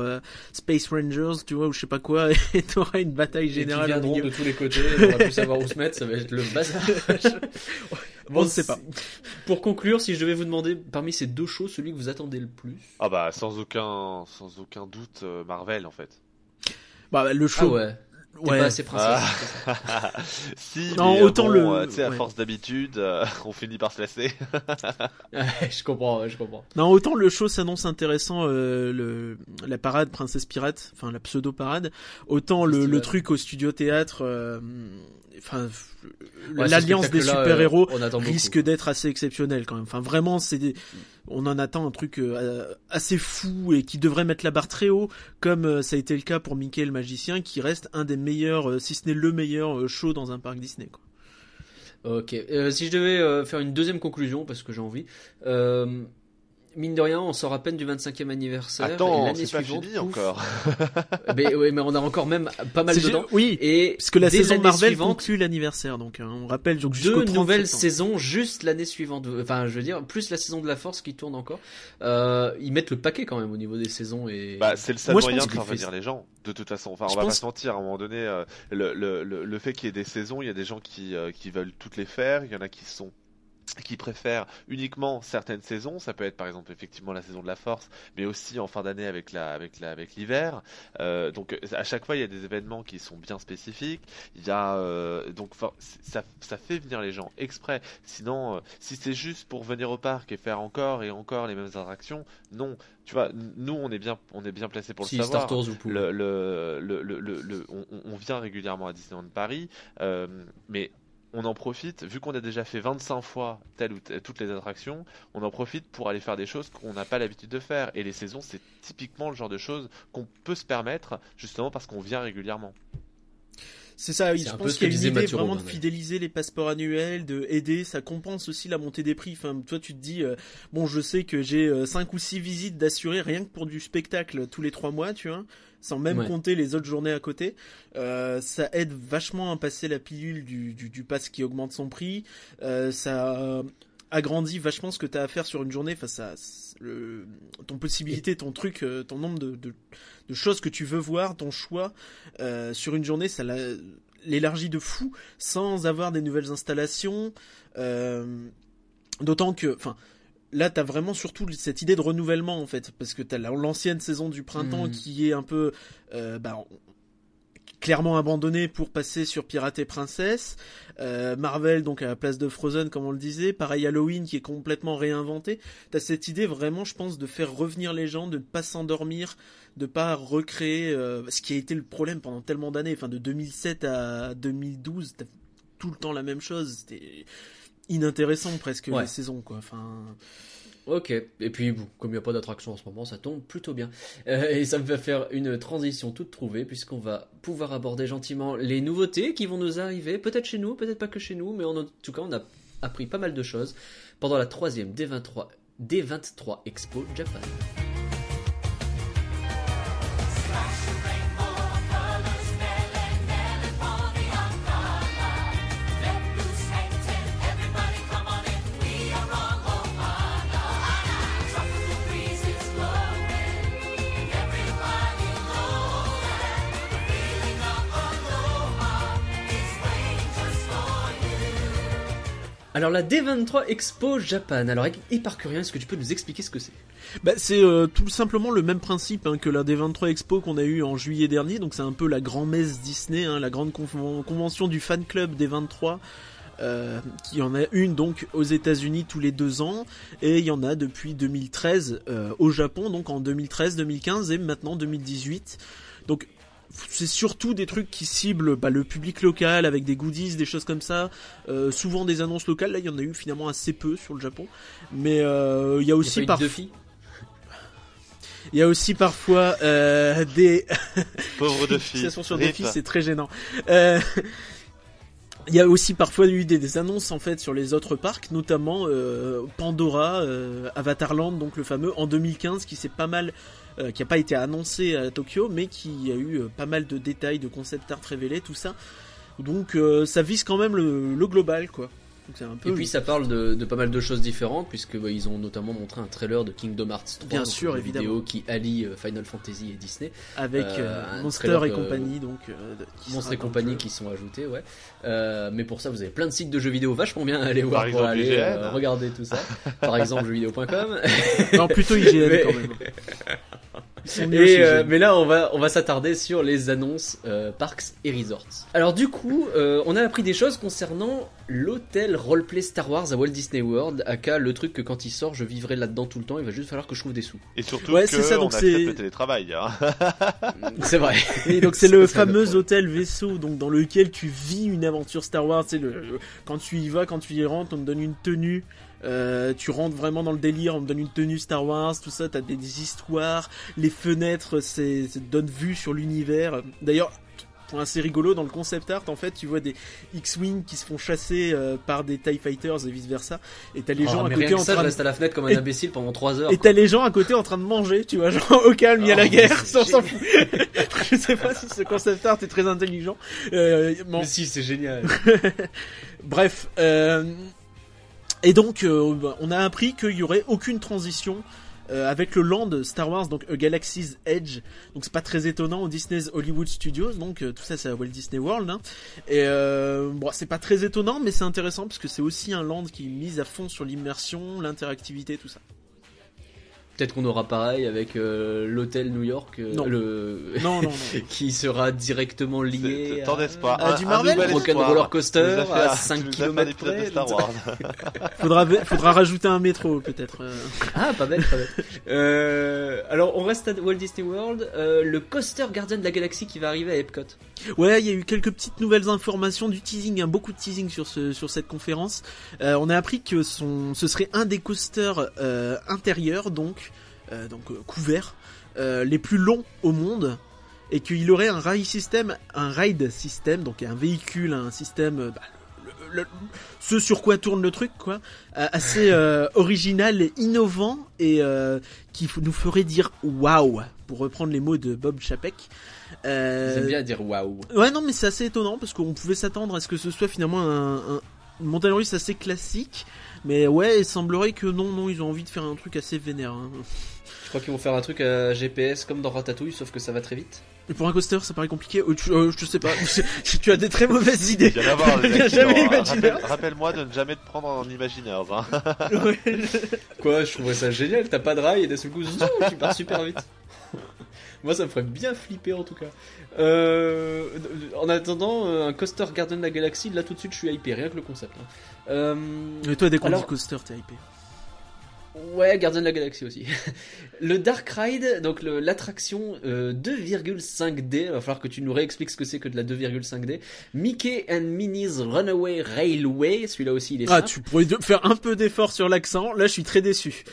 Space Rangers, tu vois, ou je sais pas quoi, [LAUGHS] et t'auras une bataille Et qui générale. au viendront de tous les côtés, on va plus savoir où se mettre, ça va être le bazar. [LAUGHS] on ne sait pas. Pour conclure, si je devais vous demander parmi ces deux shows, celui que vous attendez le plus. Ah bah sans aucun, sans aucun doute euh, Marvel en fait. Bah, le Ah show. ouais. T'es ouais. pas assez princesse. Ah. [LAUGHS] si, Non, mais, euh, autant bon, le- euh, tu sais, à ouais. force d'habitude, euh, [LAUGHS] on finit par se lasser. [LAUGHS] Ouais, je comprends, ouais, je comprends. Non, autant le show s'annonce intéressant, euh, le, la parade Princesse Pirate, enfin la pseudo parade, autant le, le truc au studio théâtre, euh, enfin Ouais, l'alliance des super héros euh, risque d'être assez exceptionnel quand même. Enfin vraiment, c'est des- on en attend un truc euh, assez fou et qui devrait mettre la barre très haut, comme euh, ça a été le cas pour Mickey le magicien, qui reste un des meilleurs, euh, si ce n'est le meilleur euh, show dans un parc Disney. Quoi. Ok. Euh, si je devais euh, faire une deuxième conclusion, parce que j'ai envie, euh, mine de rien, on sort à peine du 25e anniversaire. et Attends, l'année c'est pas suivante, fini pouf. encore. [LAUGHS] mais, ouais, mais on a encore même pas mal dedans. Oui, Et parce que la saison Marvel suivante, conclut l'anniversaire, donc hein, on rappelle donc deux 30 nouvelles septembre. saisons juste l'année suivante. Enfin, je veux dire, plus la saison de la Force qui tourne encore. Euh, ils mettent le paquet quand même au niveau des saisons et. Bah, c'est le seul Moi, je moyen de faire venir les gens, de toute façon. Enfin, Je on va pense- pas se mentir, à un moment donné, euh, le, le, le, le fait qu'il y ait des saisons, il y a des gens qui, euh, qui veulent toutes les faire, il y en a qui sont qui préfèrent uniquement certaines saisons, ça peut être par exemple effectivement la saison de la force, mais aussi en fin d'année avec la avec la avec l'hiver. Euh, donc à chaque fois il y a des événements qui sont bien spécifiques. Il y a euh, donc ça ça fait venir les gens exprès. Sinon, euh, si c'est juste pour venir au parc et faire encore et encore les mêmes attractions, non. Tu vois, nous on est bien on est bien placé pour si le savoir Star Tours vous le, le, le, le, le- on, on vient régulièrement à Disneyland Paris, mais on en profite, vu qu'on a déjà fait 25 fois telle ou telle, toutes les attractions, on en profite pour aller faire des choses qu'on n'a pas l'habitude de faire. Et les saisons, c'est typiquement le genre de choses qu'on peut se permettre, justement parce qu'on vient régulièrement. C'est ça, je pense qu'il y a que une idée Mathieu vraiment Robin, de ouais. fidéliser les passeports annuels, de aider, ça compense aussi la montée des prix. Enfin, toi tu te dis, euh, bon je sais que j'ai 5 ou 6 visites d'assurés rien que pour du spectacle tous les 3 mois, tu vois, sans même Ouais. compter les autres journées à côté. Euh, ça aide vachement à passer la pilule du, du, du pass qui augmente son prix. Euh, ça agrandit vachement ce que tu as à faire sur une journée face à le, ton possibilité, ton truc, euh, ton nombre de, de, de choses que tu veux voir, ton choix euh, sur une journée, ça la- l'élargit de fou sans avoir des nouvelles installations. D'autant que, enfin, là, t'as vraiment surtout cette idée de renouvellement en fait, parce que t'as la- l'ancienne saison du printemps Mhm. qui est un peu, euh, bah, clairement abandonnée pour passer sur Pirate et Princesse. Euh, Marvel donc à la place de Frozen comme on le disait. Pareil Halloween qui est complètement réinventé. T'as cette idée vraiment, je pense, de faire revenir les gens, de ne pas s'endormir, de pas recréer euh, ce qui a été le problème pendant tellement d'années. Enfin, de 2007 à 2012, t'as tout le temps la même chose. C'était inintéressant presque Ouais. les saisons quoi. Enfin, Ok, et puis comme il n'y a pas d'attraction en ce moment, ça tombe plutôt bien. Euh, et ça me va faire une transition toute trouvée, puisqu'on va pouvoir aborder gentiment les nouveautés qui vont nous arriver, peut-être chez nous, peut-être pas que chez nous, mais en tout cas, on a appris pas mal de choses pendant la troisième D23, D23 Expo Japan. Alors la D23 Expo Japan, alors Éparcurien, est-ce que tu peux nous expliquer ce que c'est? Bah, c'est euh, tout simplement le même principe hein, que la D23 Expo qu'on a eu en juillet dernier. Donc c'est un peu la grand messe Disney, hein, la grande conven- convention du fan club des 23. Euh, qui en a une donc aux États-Unis tous les deux ans et il y en a depuis 2013 euh, au Japon donc en 2013, 2015 et maintenant 2018. Donc c'est surtout des trucs qui ciblent bah, le public local avec des goodies, des choses comme ça. Euh, souvent des annonces locales. Là, il y en a eu finalement assez peu sur le Japon. Mais euh, il y a Il y a aussi par deux filles il y a aussi parfois euh, [LAUGHS] des [LAUGHS] Pauvre [LAUGHS] de filles. sur des filles, c'est très gênant. Euh, Il y a aussi parfois eu des, des annonces en fait sur les autres parcs, notamment euh, Pandora, euh, Avatarland, donc le fameux en 2015 qui s'est pas mal, euh, qui a pas été annoncé à Tokyo, mais qui a eu euh, pas mal de détails, de concept art révélés, tout ça. Donc euh, ça vise quand même le, le global quoi. Donc c'est un peu. Et puis ça parle de, de pas mal de choses différentes puisque bah, ils ont notamment montré un trailer de Kingdom Hearts 3, Bien donc sûr, une évidemment. vidéo qui allie euh, Final Fantasy et Disney, avec euh, euh, Monster trailer et compagnie, donc. euh, sera et compagnie qui sont ajoutés, ouais. Euh, mais pour ça, vous avez plein de sites de jeux vidéo vachement bien à aller voir pour aller IGN. euh, regarder tout ça. Par exemple, jeuxvideo.com. Non, plutôt [LAUGHS] IGN Mais- quand même. Et, euh, mais là, on va, on va s'attarder sur les annonces euh, Parks et Resorts. Alors du coup, euh, on a appris des choses concernant l'hôtel roleplay Star Wars à Walt Disney World, aka le truc que quand il sort, je vivrai là-dedans tout le temps, il va juste falloir que je trouve des sous. Et surtout Ouais, c'est ça, donc c'est- le télétravail. Hein. [LAUGHS] C'est vrai. Et donc c'est le fameux hôtel vaisseau donc dans lequel tu vis une aventure Star Wars. C'est le quand tu y vas, quand tu y rentres, on te donne une tenue. Euh, tu rentres vraiment dans le délire, on te donne une tenue Star Wars, tout ça, t'as des, des histoires, les fenêtres, c'est, ça te donne vue sur l'univers. D'ailleurs, point assez rigolo, dans le concept art, en fait, tu vois des X-Wing qui se font chasser euh, par des TIE Fighters et vice versa, et t'as les gens Oh, à côté en ça, train de... à la fenêtre comme un Et- imbécile pendant 3 heures. Et t'as les gens à côté en train de manger, tu vois, genre au calme, il y a la Oh, guerre, on s'en fout. [LAUGHS] Je sais pas si ce concept art est très intelligent. Euh, bon, Mais si, c'est génial. [LAUGHS] bref. euh, et donc, euh, bah, on a appris qu'il y aurait aucune transition euh, avec le land Star Wars, donc A Galaxy's Edge. Donc c'est pas très étonnant au Disney's Hollywood Studios. Donc euh, tout ça c'est à Walt Disney World. hein. Et bon, c'est pas très étonnant, mais c'est intéressant parce que c'est aussi un land qui mise à fond sur l'immersion, l'interactivité, tout ça. Peut-être qu'on aura pareil avec euh, l'hôtel New York, euh, Non. le... Non, non, non. [LAUGHS] qui sera directement lié T'en à... Ah, Un- du un Marvel and espoir. Roller Coaster à un- 5 tu nous as fait un km près. de Star Wars. [LAUGHS] Faudra, faudra rajouter un métro peut-être. Ah, pas bête, pas bête. Euh, alors, on reste à Walt Disney World. Euh, le coaster Gardien de la Galaxie qui va arriver à Epcot. Ouais, il y a eu quelques petites nouvelles informations du teasing, hein, beaucoup de teasing sur ce sur cette conférence. Euh, on a appris que son, ce serait un des coasters euh, intérieurs, donc euh, donc euh, couverts, euh, les plus longs au monde, et qu'il aurait un ride system, un ride system, donc un véhicule, un système. bah, le- le- ce sur quoi tourne le truc, quoi, assez euh, [LAUGHS] original et innovant et euh, qui nous ferait dire waouh, pour reprendre les mots de Bob Chapek. Euh, aiment bien dire waouh. Ouais, non, mais c'est assez étonnant parce qu'on pouvait s'attendre à ce que ce soit finalement un, un montagne russe assez classique. Mais ouais, il semblerait que non, non, ils ont envie de faire un truc assez vénère. hein. Je crois qu'ils vont faire un truc à GPS comme dans Ratatouille, sauf que ça va très vite. Et pour un coaster, ça paraît compliqué. Euh, tu- euh, je sais pas. [LAUGHS] tu as des très mauvaises idées. [LAUGHS] Il jamais. Rappelle- Rappelle-moi de ne jamais te prendre en imaginaire. Hein. [LAUGHS] Ouais. Quoi, je trouverais ça génial. T'as pas de rail et d'un seul coup, zou, tu pars super vite. Moi, ça me ferait bien flipper en tout cas. Euh, en attendant, euh, un coaster Garden de la Galaxie, là tout de suite, je suis hypé, rien que le concept. hein. Euh, Et toi, dès qu'on Alors- dit coaster, t'es hypé. Ouais, Gardien de la Galaxie aussi. [LAUGHS] le Dark Ride, donc l'attraction euh, 2,5D, va falloir que tu nous réexpliques ce que c'est que de la 2,5D. Mickey and Minnie's Runaway Railway, celui-là aussi il est Ah, simple. tu pourrais faire un peu d'effort sur l'accent. Là, je suis très déçu.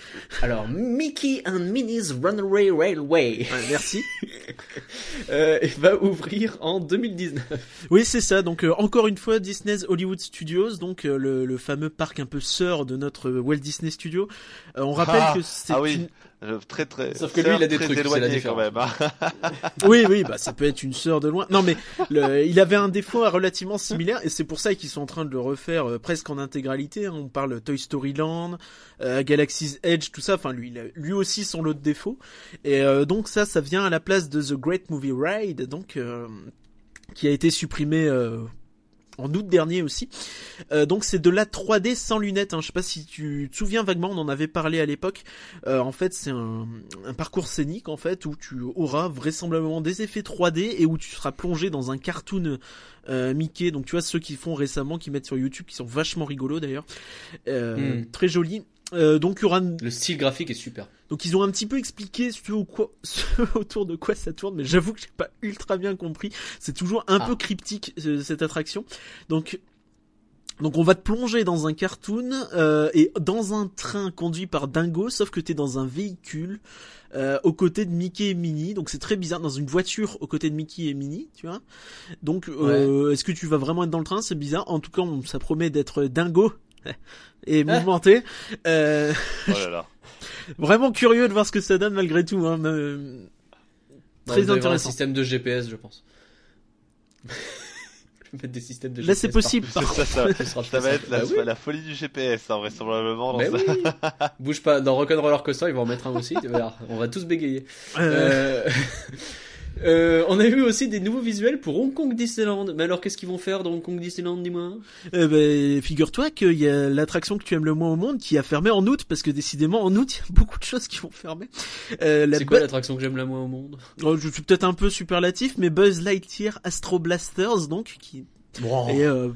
Alors, Mickey and Minnie's Runaway Railway Ouais, merci. [LAUGHS] euh, va ouvrir en 2019. Oui, c'est ça. Donc euh, encore une fois, Disney's Hollywood Studios, donc euh, le, le fameux parc un peu sœur de notre Walt Disney Studio. Euh, on rappelle Ah, que c'est ah oui. une- Très très. Sauf que lui, il a des très trucs, c'est la différence. quand même. hein. [LAUGHS] Oui, oui, bah ça peut être une sœur de loin. Non, mais le, il avait un défaut relativement similaire, et c'est pour ça qu'ils sont en train de le refaire euh, presque en intégralité. hein. On parle Toy Story Land, euh, Galaxy's Edge, tout ça. Enfin, lui, il a lui aussi son lot de défauts. Et euh, donc ça, ça vient à la place de The Great Movie Ride, donc euh, qui a été supprimé. En août dernier aussi. Euh, donc c'est de la 3D sans lunettes. Hein. Je sais pas si tu te souviens vaguement, on en avait parlé à l'époque. Euh, en fait, c'est un, un parcours scénique en fait où tu auras vraisemblablement des effets 3D et où tu seras plongé dans un cartoon euh, Mickey. Donc tu vois ceux qui font récemment, qui mettent sur YouTube, qui sont vachement rigolos d'ailleurs, Hmm. très jolis. Euh, donc il y aura Le style graphique est super. donc ils ont un petit peu expliqué ce, au quoi, [LAUGHS] ce autour de quoi ça tourne, mais j'avoue que j'ai pas ultra bien compris. C'est toujours un Ah. peu cryptique cette attraction. Donc donc on va te plonger dans un cartoon euh, et dans un train conduit par Dingo, sauf que t'es dans un véhicule euh, aux côtés de Mickey et Minnie. Donc c'est très bizarre dans une voiture aux côtés de Mickey et Minnie, tu vois. Donc euh, est-ce que tu vas vraiment être dans le train? C'est bizarre. En tout cas, on- ça promet d'être dingo [LAUGHS] et mouvementé. Euh, Oh là là. [LAUGHS] Vraiment curieux de voir ce que ça donne malgré tout. Hein, mais- Bah, Très allez voir un intéressant. système de GPS, je pense. [LAUGHS] mettre des systèmes de Là, c'est GPS possible. C'est Par ça, va être la, Bah oui. la folie du GPS, hein, vraisemblablement. dans Mais ça. oui. Bouge pas. Dans Rock'n'Roller Coaster, ils vont en mettre un aussi. On va tous bégayer. Euh, Euh, euh, on a eu aussi des nouveaux visuels pour Hong Kong Disneyland. Mais alors, qu'est-ce qu'ils vont faire dans Hong Kong Disneyland, dis-moi? Eh ben, figure-toi qu'il y a l'attraction que tu aimes le moins au monde qui a fermé en août, parce que décidément, en août, [LAUGHS] il y a beaucoup de choses qui vont fermer. Euh, C'est quoi l'attraction que j'aime la moins au monde? Oh, je suis peut-être un peu superlatif, mais Buzz Lightyear Astro Blasters, donc, qui est euh,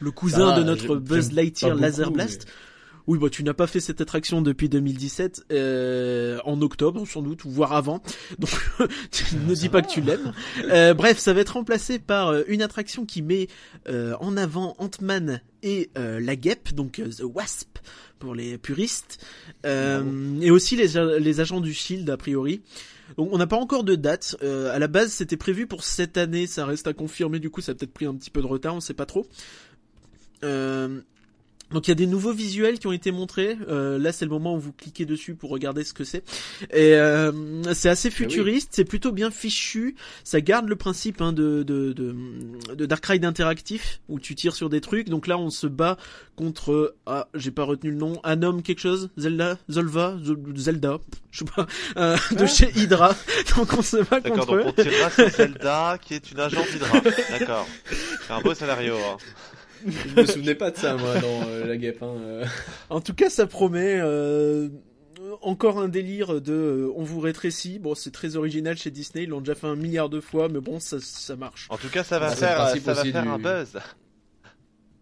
le cousin Ça, de notre Buzz Lightyear Laser beaucoup, Blast. Oui, bah tu n'as pas fait cette attraction depuis 2017, euh, en octobre sans doute, ou voire avant. [LAUGHS] Donc ne dis pas que tu l'aimes. Euh, bref, ça va être remplacé par euh, une attraction qui met euh, en avant Ant-Man et euh, la guêpe, donc euh, The Wasp pour les puristes, euh, et aussi les, les agents du Shield a priori. Donc on n'a pas encore de date. Euh, à la base, c'était prévu pour cette année. Ça reste à confirmer. Du coup, ça a peut-être pris un petit peu de retard. On sait pas trop. Euh, donc il y a des nouveaux visuels qui ont été montrés. Euh, là, c'est le moment où vous cliquez dessus pour regarder ce que c'est. Et euh, c'est assez futuriste, c'est plutôt bien fichu. Ça garde le principe hein, de, de, de, de Dark Ride interactif où tu tires sur des trucs. Donc là, on se bat contre ah, j'ai pas retenu le nom, un homme quelque chose, Zelda, Zolva, Zelda, je sais pas, euh, de chez Hydra. [LAUGHS] Donc on se bat D'accord, contre eux. donc on tirera sur Zelda, qui est une agent d'Hydra. [LAUGHS] D'accord. C'est un beau scénario. Hein. Je me souvenais pas de ça, moi, dans euh, la guêpe. Hein. euh. En tout cas, ça promet euh, encore un délire de euh, on vous rétrécit. Bon, c'est très original chez Disney, ils l'ont déjà fait un milliard de fois, mais bon, ça, ça marche. En tout cas, ça va faire, ça va faire du- un buzz.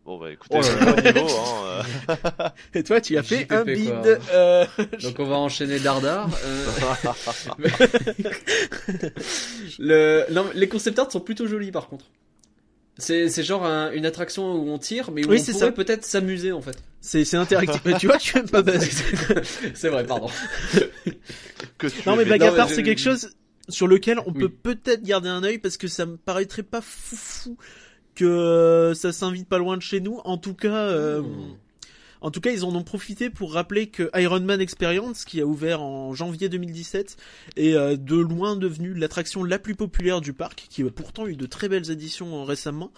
Bon bah écoutez, Oh niveau. Hein, euh. [LAUGHS] Et toi, tu as fait JPP, un bid. euh, [LAUGHS] Donc on va enchaîner Dardar. Euh... [LAUGHS] le... non, les concept art sont plutôt jolis par contre. C'est c'est genre un- une attraction où on tire, mais où Oui, on c'est pourrait ça. peut-être s'amuser en fait. C'est c'est interactif. [LAUGHS] Mais tu vois, tu aimes pas Buzz. [LAUGHS] c'est vrai, pardon. [LAUGHS] que tu Non, mais blague à part, c'est je- quelque chose sur lequel on Oui. peut peut-être garder un œil parce que ça me paraîtrait pas fou fou que euh, ça s'invite pas loin de chez nous. En tout cas, euh, Hmm. En tout cas, ils en ont profité pour rappeler que Iron Man Experience, qui a ouvert en janvier 2017, est euh, de loin devenu l'attraction la plus populaire du parc, qui a pourtant eu de très belles éditions euh, récemment.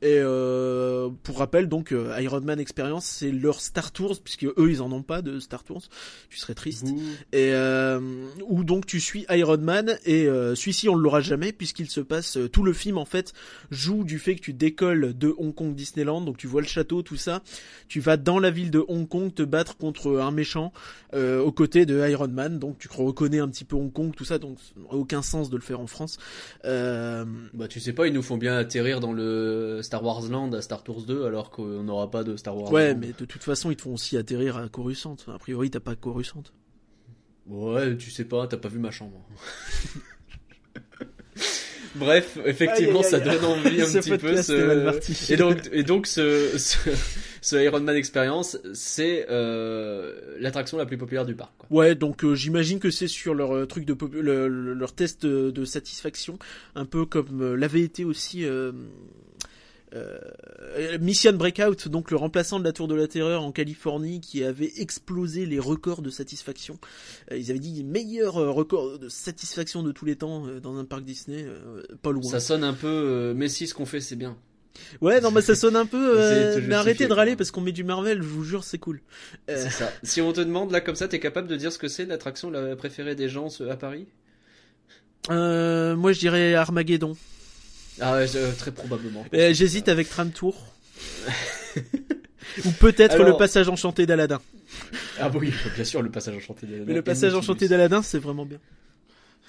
Et euh, pour rappel, donc Iron Man Experience, c'est leur Star Tours, puisque eux, ils en ont pas de Star Tours. Tu serais triste. Et euh, où donc tu suis Iron Man et euh, celui-ci on ne l'aura jamais puisqu'il se passe tout le film en fait joue du fait que tu décolles de Hong Kong Disneyland donc tu vois le château tout ça tu vas dans la ville de Hong Kong te battre contre un méchant euh, aux côtés de Iron Man. Donc tu reconnais un petit peu Hong Kong tout ça. Donc ça n'aurait aucun sens de le faire en France. Euh, Bah tu sais pas, ils nous font bien atterrir dans le Star Wars Land à Star Tours 2 alors qu'on n'aura pas de Star Wars ouais Land. mais de toute façon ils te font aussi atterrir à Coruscant. A priori t'as pas Coruscant. Ouais, tu sais pas, t'as pas vu ma chambre. [LAUGHS] Bref, effectivement, Aïe, aïe, ça donne envie un [LAUGHS] Ce petit peu. ce-. Et donc, et donc, ce, ce, ce Iron Man Experience, c'est euh, l'attraction la plus populaire du parc. Quoi. Ouais, donc euh, j'imagine que c'est sur leur euh, truc de pop- le- le- leur test de satisfaction, un peu comme euh, l'avait été aussi euh, euh, Mission Breakout, donc le remplaçant de la Tour de la Terreur en Californie, qui avait explosé les records de satisfaction. Euh, ils avaient dit meilleur euh, record de satisfaction de tous les temps dans un parc Disney, euh, pas loin. Ça sonne un peu, mais si ce qu'on fait, c'est bien. Ouais, non, mais ça sonne un peu. [LAUGHS] euh, mais arrêtez de râler parce qu'on met du Marvel, je vous jure, c'est cool. Euh, C'est ça. [LAUGHS] Si on te demande là comme ça, t'es capable de dire ce que c'est l'attraction la préférée des gens à Paris? Euh, moi, je dirais Armageddon. Ah ouais, je- très probablement. Euh, J'hésite avec Tram Tour. [LAUGHS] Ou peut-être Alors- le passage enchanté d'Aladin. Ah oui, bien sûr, le passage enchanté d'Aladin. Mais le passage enchanté d'Aladin, c'est vraiment bien.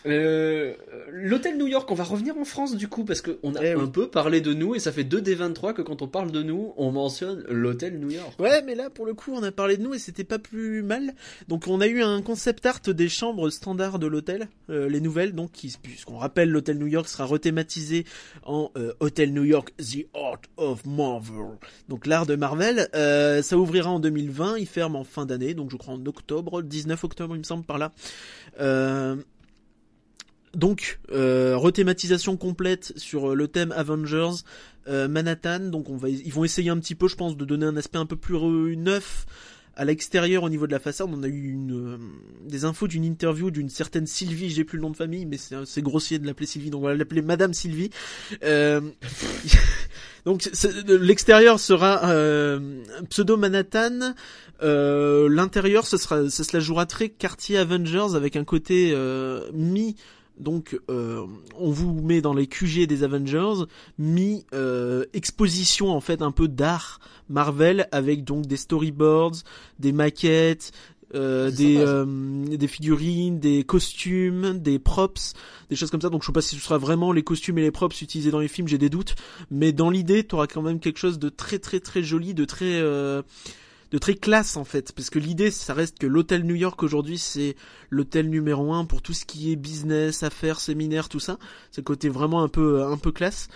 Euh, L'hôtel New York, on va revenir en France du coup parce qu'on a Eh oui. un peu parlé de nous et ça fait 2 des 23 que quand on parle de nous, on mentionne l'hôtel New York. Ouais, mais là, pour le coup, on a parlé de nous et c'était pas plus mal. Donc, on a eu un concept art des chambres standards de l'hôtel, euh, les nouvelles, donc, qui, puisqu'on rappelle, l'hôtel New York sera rethématisé en euh, Hôtel New York, The Art of Marvel. Donc, l'art de Marvel. Euh, ça ouvrira en 2020, il ferme en fin d'année, donc je crois en octobre, 19 octobre, il me semble, par là. Euh, donc, euh, rethématisation complète sur euh, le thème Avengers, euh, Manhattan. Donc, on va, ils vont essayer un petit peu, je pense, de donner un aspect un peu plus neuf à l'extérieur au niveau de la façade. On a eu une, euh, des infos d'une interview d'une certaine Sylvie. J'ai plus le nom de famille, mais c'est grossier de l'appeler Sylvie, donc on va l'appeler Madame Sylvie. Euh, [LAUGHS] Donc l'extérieur sera euh, pseudo Manhattan. L'intérieur, ce sera, ça se la jouera très quartier Avengers avec un côté mi. Donc, euh, on vous met dans les QG des Avengers, mi euh, exposition en fait un peu d'art Marvel avec donc des storyboards, des maquettes, euh, des euh, des figurines, des costumes, des props, des choses comme ça. Donc, je sais pas si ce sera vraiment les costumes et les props utilisés dans les films, j'ai des doutes. Mais dans l'idée, tu auras quand même quelque chose de très très très joli, de très euh, de très classe en fait, parce que l'idée, ça reste que l'hôtel New York aujourd'hui, c'est l'hôtel numéro un pour tout ce qui est business, affaires, séminaires, tout ça. C'est le côté vraiment un peu un peu classe,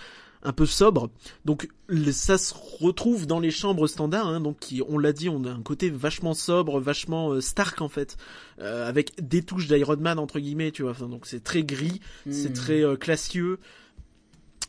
un peu sobre. Donc ça se retrouve dans les chambres standards, hein, donc qui, on l'a dit, on a un côté vachement sobre, vachement euh, Stark en fait, euh, avec des touches d'Iron Man entre guillemets, tu vois. Enfin, donc c'est très gris, c'est Hmm. très euh, classieux.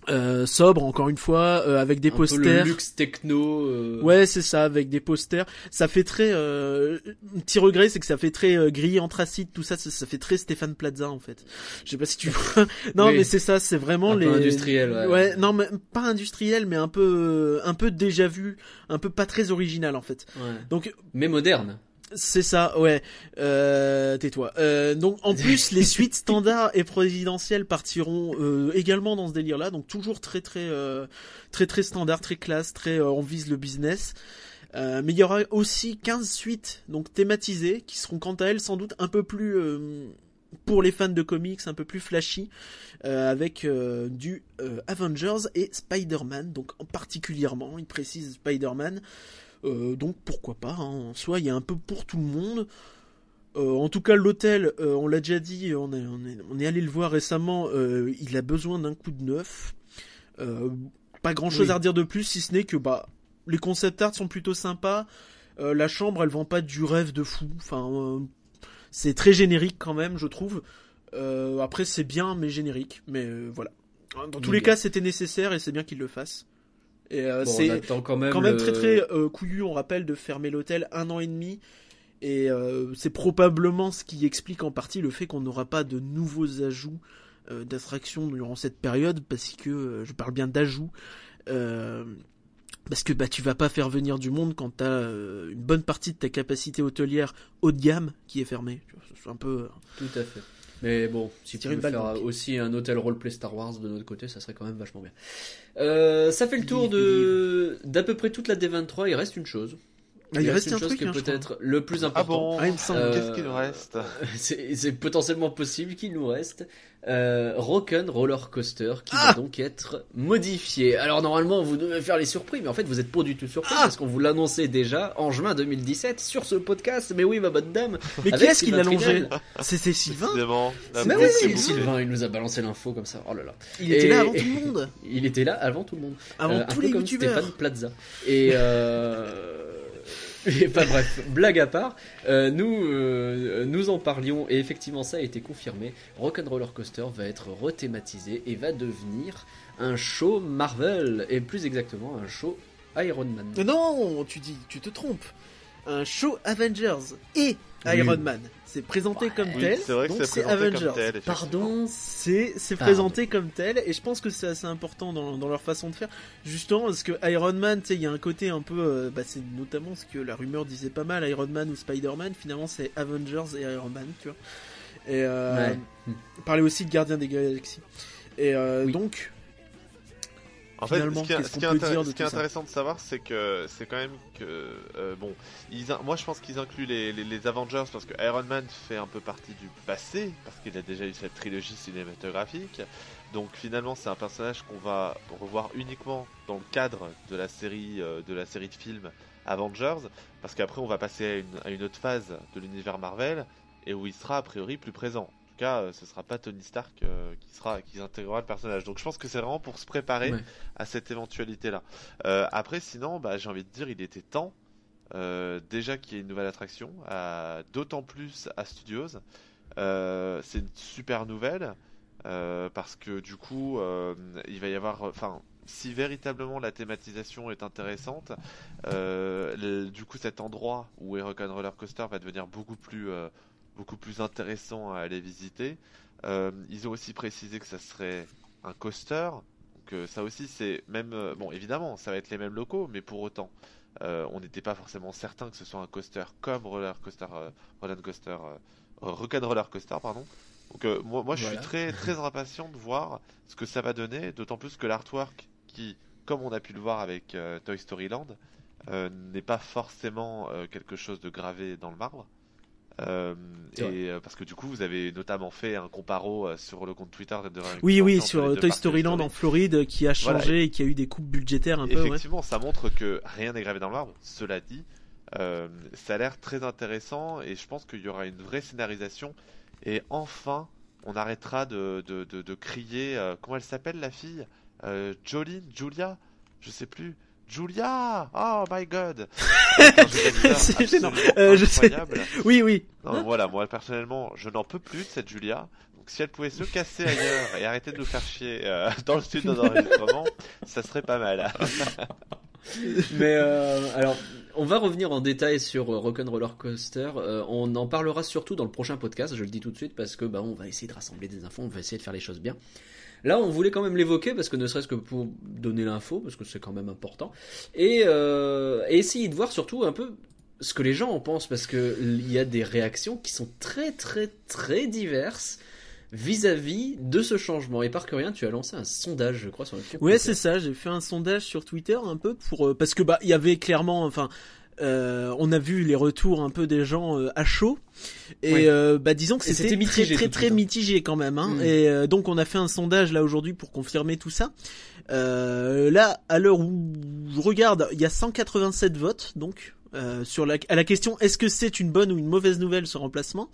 Euh, sobre encore une fois euh, avec des Un peu posters le luxe techno. euh, Ouais, c'est ça, avec des posters. Ça fait très. Euh... Un petit regret, c'est que ça fait très euh, gris anthracite, tout ça, ça, ça fait très Stéphane Plaza en fait. Je sais pas si tu vois. [LAUGHS] non, Oui. mais c'est ça, c'est vraiment Un peu les. industriel, ouais. non, mais pas industriel, mais un peu, un peu déjà vu, un peu pas très original en fait. ouais. Donc Mais moderne. C'est ça, ouais. Euh, tais-toi. Euh, donc en plus, [LAUGHS] les suites standards et présidentielles partiront euh, également dans ce délire-là. Donc toujours très très euh, très très standard, très classe, très euh, on vise le business. Euh, mais il y aura aussi 15 suites donc thématisées qui seront quant à elles sans doute un peu plus euh, pour les fans de comics, un peu plus flashy, euh, avec euh, du euh, Avengers et Spider-Man. Donc en particulièrement, il précise Spider-Man. Euh, donc pourquoi pas, hein. en soi il y a un peu pour tout le monde. Euh, en tout cas l'hôtel, euh, on l'a déjà dit, on est, on est, on est allé le voir récemment, il a besoin d'un coup de neuf. Pas grand chose Oui. à redire de plus si ce n'est que bah les concept art sont plutôt sympas. La chambre elle vend pas du rêve de fou. Enfin c'est très générique quand même je trouve. Après c'est bien mais générique. Mais voilà. Dans tous les cas c'était nécessaire et c'est bien qu'ils le fassent. Et euh, Bon, c'est quand même. quand même le- très très euh, couillu, on rappelle, de fermer l'hôtel un an et demi. Et euh, c'est probablement ce qui explique en partie le fait qu'on n'aura pas de nouveaux ajouts d'attractions durant cette période, parce que je parle bien d'ajouts. parce que bah tu vas pas faire venir du monde quand t'as une bonne partie de ta capacité hôtelière haut de gamme qui est fermée. Tu vois, C'est un peu. Tout à fait. Mais bon, si tu veux faire pied. aussi un hôtel roleplay Star Wars de notre côté, ça serait quand même vachement bien. Euh, ça fait le tour de d'à peu près toute la D23. Il reste une chose. Ah, il reste une un chose truc, qui est hein, peut-être le plus Ah important. bon Ah, il me semble. Euh, Qu'est-ce qu'il nous reste [LAUGHS] C'est c'est potentiellement possible qu'il nous reste euh, Rock'n Roller Coaster qui Ah va donc être modifié. Alors normalement vous devez faire les surpris, mais en fait vous êtes pas du tout surpris Ah parce qu'on vous l'annonçait déjà en juin 2017 sur ce podcast. Mais oui, ma bonne dame. [LAUGHS] Mais qui est-ce qui l'a Trinel. C'est c'est Sylvain Mais oui. Sylvain, il nous a balancé l'info comme ça. Oh là là. Il était là avant tout le monde. [LAUGHS] Il était là avant tout le monde. Avant Euh, un tous peu les comme youtubeurs. Stéphane Plaza. Et euh... [LAUGHS] et enfin bref, blague à part, euh, nous euh, nous en parlions et effectivement ça a été confirmé. Rock'n'Roller Coaster va être rethématisé et va devenir un show Marvel et plus exactement un show Iron Man. Non, tu dis, tu te trompes. Un show Avengers et Oui. Iron Man. C'est présenté comme Oui, tel. c'est vrai que donc c'est Avengers. comme tel. Pardon. C'est c'est Pardon. présenté comme tel et je pense que c'est assez important dans, dans leur façon de faire justement parce que Iron Man tu sais il y a un côté un peu euh, bah, c'est notamment ce que la rumeur disait pas mal Iron Man ou Spider-Man finalement c'est Avengers et Iron Man tu vois et euh, Ouais. parlait aussi de Gardien des Galaxies et euh, Oui. donc En fait, ce qui est, ce dire de ce qui intéressant de savoir, c'est que c'est quand même que euh, bon, ils moi je pense qu'ils incluent les, les- les Avengers parce que Iron Man fait un peu partie du passé parce qu'il a déjà eu cette trilogie cinématographique. Donc finalement, c'est un personnage qu'on va revoir uniquement dans le cadre de la série euh, de la série de films Avengers parce qu'après on va passer à une, à une autre phase de l'univers Marvel et où il sera a priori plus présent. Tout cas, euh, ce sera pas Tony Stark euh, qui sera qui intégrera le personnage. Donc je pense que c'est vraiment pour se préparer Ouais. à cette éventualité-là. Euh, après, sinon, bah, j'ai envie de dire, il était temps déjà qu'il y ait une nouvelle attraction, d'autant plus à Studios. C'est une super nouvelle euh, parce que du coup, euh, il va y avoir, enfin, si véritablement la thématisation est intéressante, euh, le- du coup, cet endroit où est Rock'n'Roller Coaster va devenir beaucoup plus, beaucoup plus intéressant à aller visiter. Euh, ils ont aussi précisé que ça serait un coaster, euh, ça aussi, c'est même euh, bon, évidemment, ça va être les mêmes locaux, mais pour autant, on n'était pas forcément certain que ce soit un coaster comme roller coaster, roller coaster, Rock and roller coaster, pardon. Donc euh, moi, moi, je Voilà. suis très très impatient de voir ce que ça va donner, d'autant plus que l'artwork, qui, comme on a pu le voir avec euh, Toy Story Land, euh, n'est pas forcément quelque chose de gravé dans le marbre. Euh, et euh, parce que du coup, vous avez notamment fait un comparo euh, sur le compte Twitter de Oui, oui, sur Toy Story Land en Floride, qui a Voilà. changé et qui a eu des coupes budgétaires un peu. ouais. Effectivement, ça montre que rien n'est gravé dans le marbre. Cela dit, ça a l'air très intéressant et je pense qu'il y aura une vraie scénarisation. Et enfin, on arrêtera de, de, de, de crier. comment elle s'appelle la fille? Jolene Julia? Je sais plus. Julia Oh my god [LAUGHS] C'est gênant. Euh, je sais. incroyable. Oui, oui. Non, voilà, moi personnellement, je n'en peux plus de cette Julia. Donc si elle pouvait se casser ailleurs et arrêter de nous faire chier euh, [LAUGHS] dans le studio d'enregistrement, ça serait pas mal. [LAUGHS] Mais euh, alors, on va revenir en détail sur Rock'n'Roller Coaster. Euh, on en parlera surtout dans le prochain podcast, je le dis tout de suite, parce que bah, on va essayer de rassembler des infos, on va essayer de faire les choses bien. Là, on voulait quand même l'évoquer, parce que ne serait-ce que pour donner l'info, parce que c'est quand même important, et, euh, et essayer de voir surtout un peu ce que les gens en pensent, parce que il y a des réactions qui sont très très très diverses vis-à-vis de ce changement. Et par que rien, tu as lancé un sondage, je crois, sur le Ouais, c'est ça. J'ai fait un sondage sur Twitter un peu pour euh, parce que bah il y avait clairement, enfin, euh, on a vu les retours un peu des gens euh, à chaud et euh, bah disons que c'était très mitigé très hein. mitigé quand même. Hein. Mm. Et euh, donc on a fait un sondage là aujourd'hui pour confirmer tout ça. Euh, là, à l'heure où je regarde, il y a 187 votes donc. euh, sur la, à la question est-ce que c'est une bonne ou une mauvaise nouvelle ce remplacement?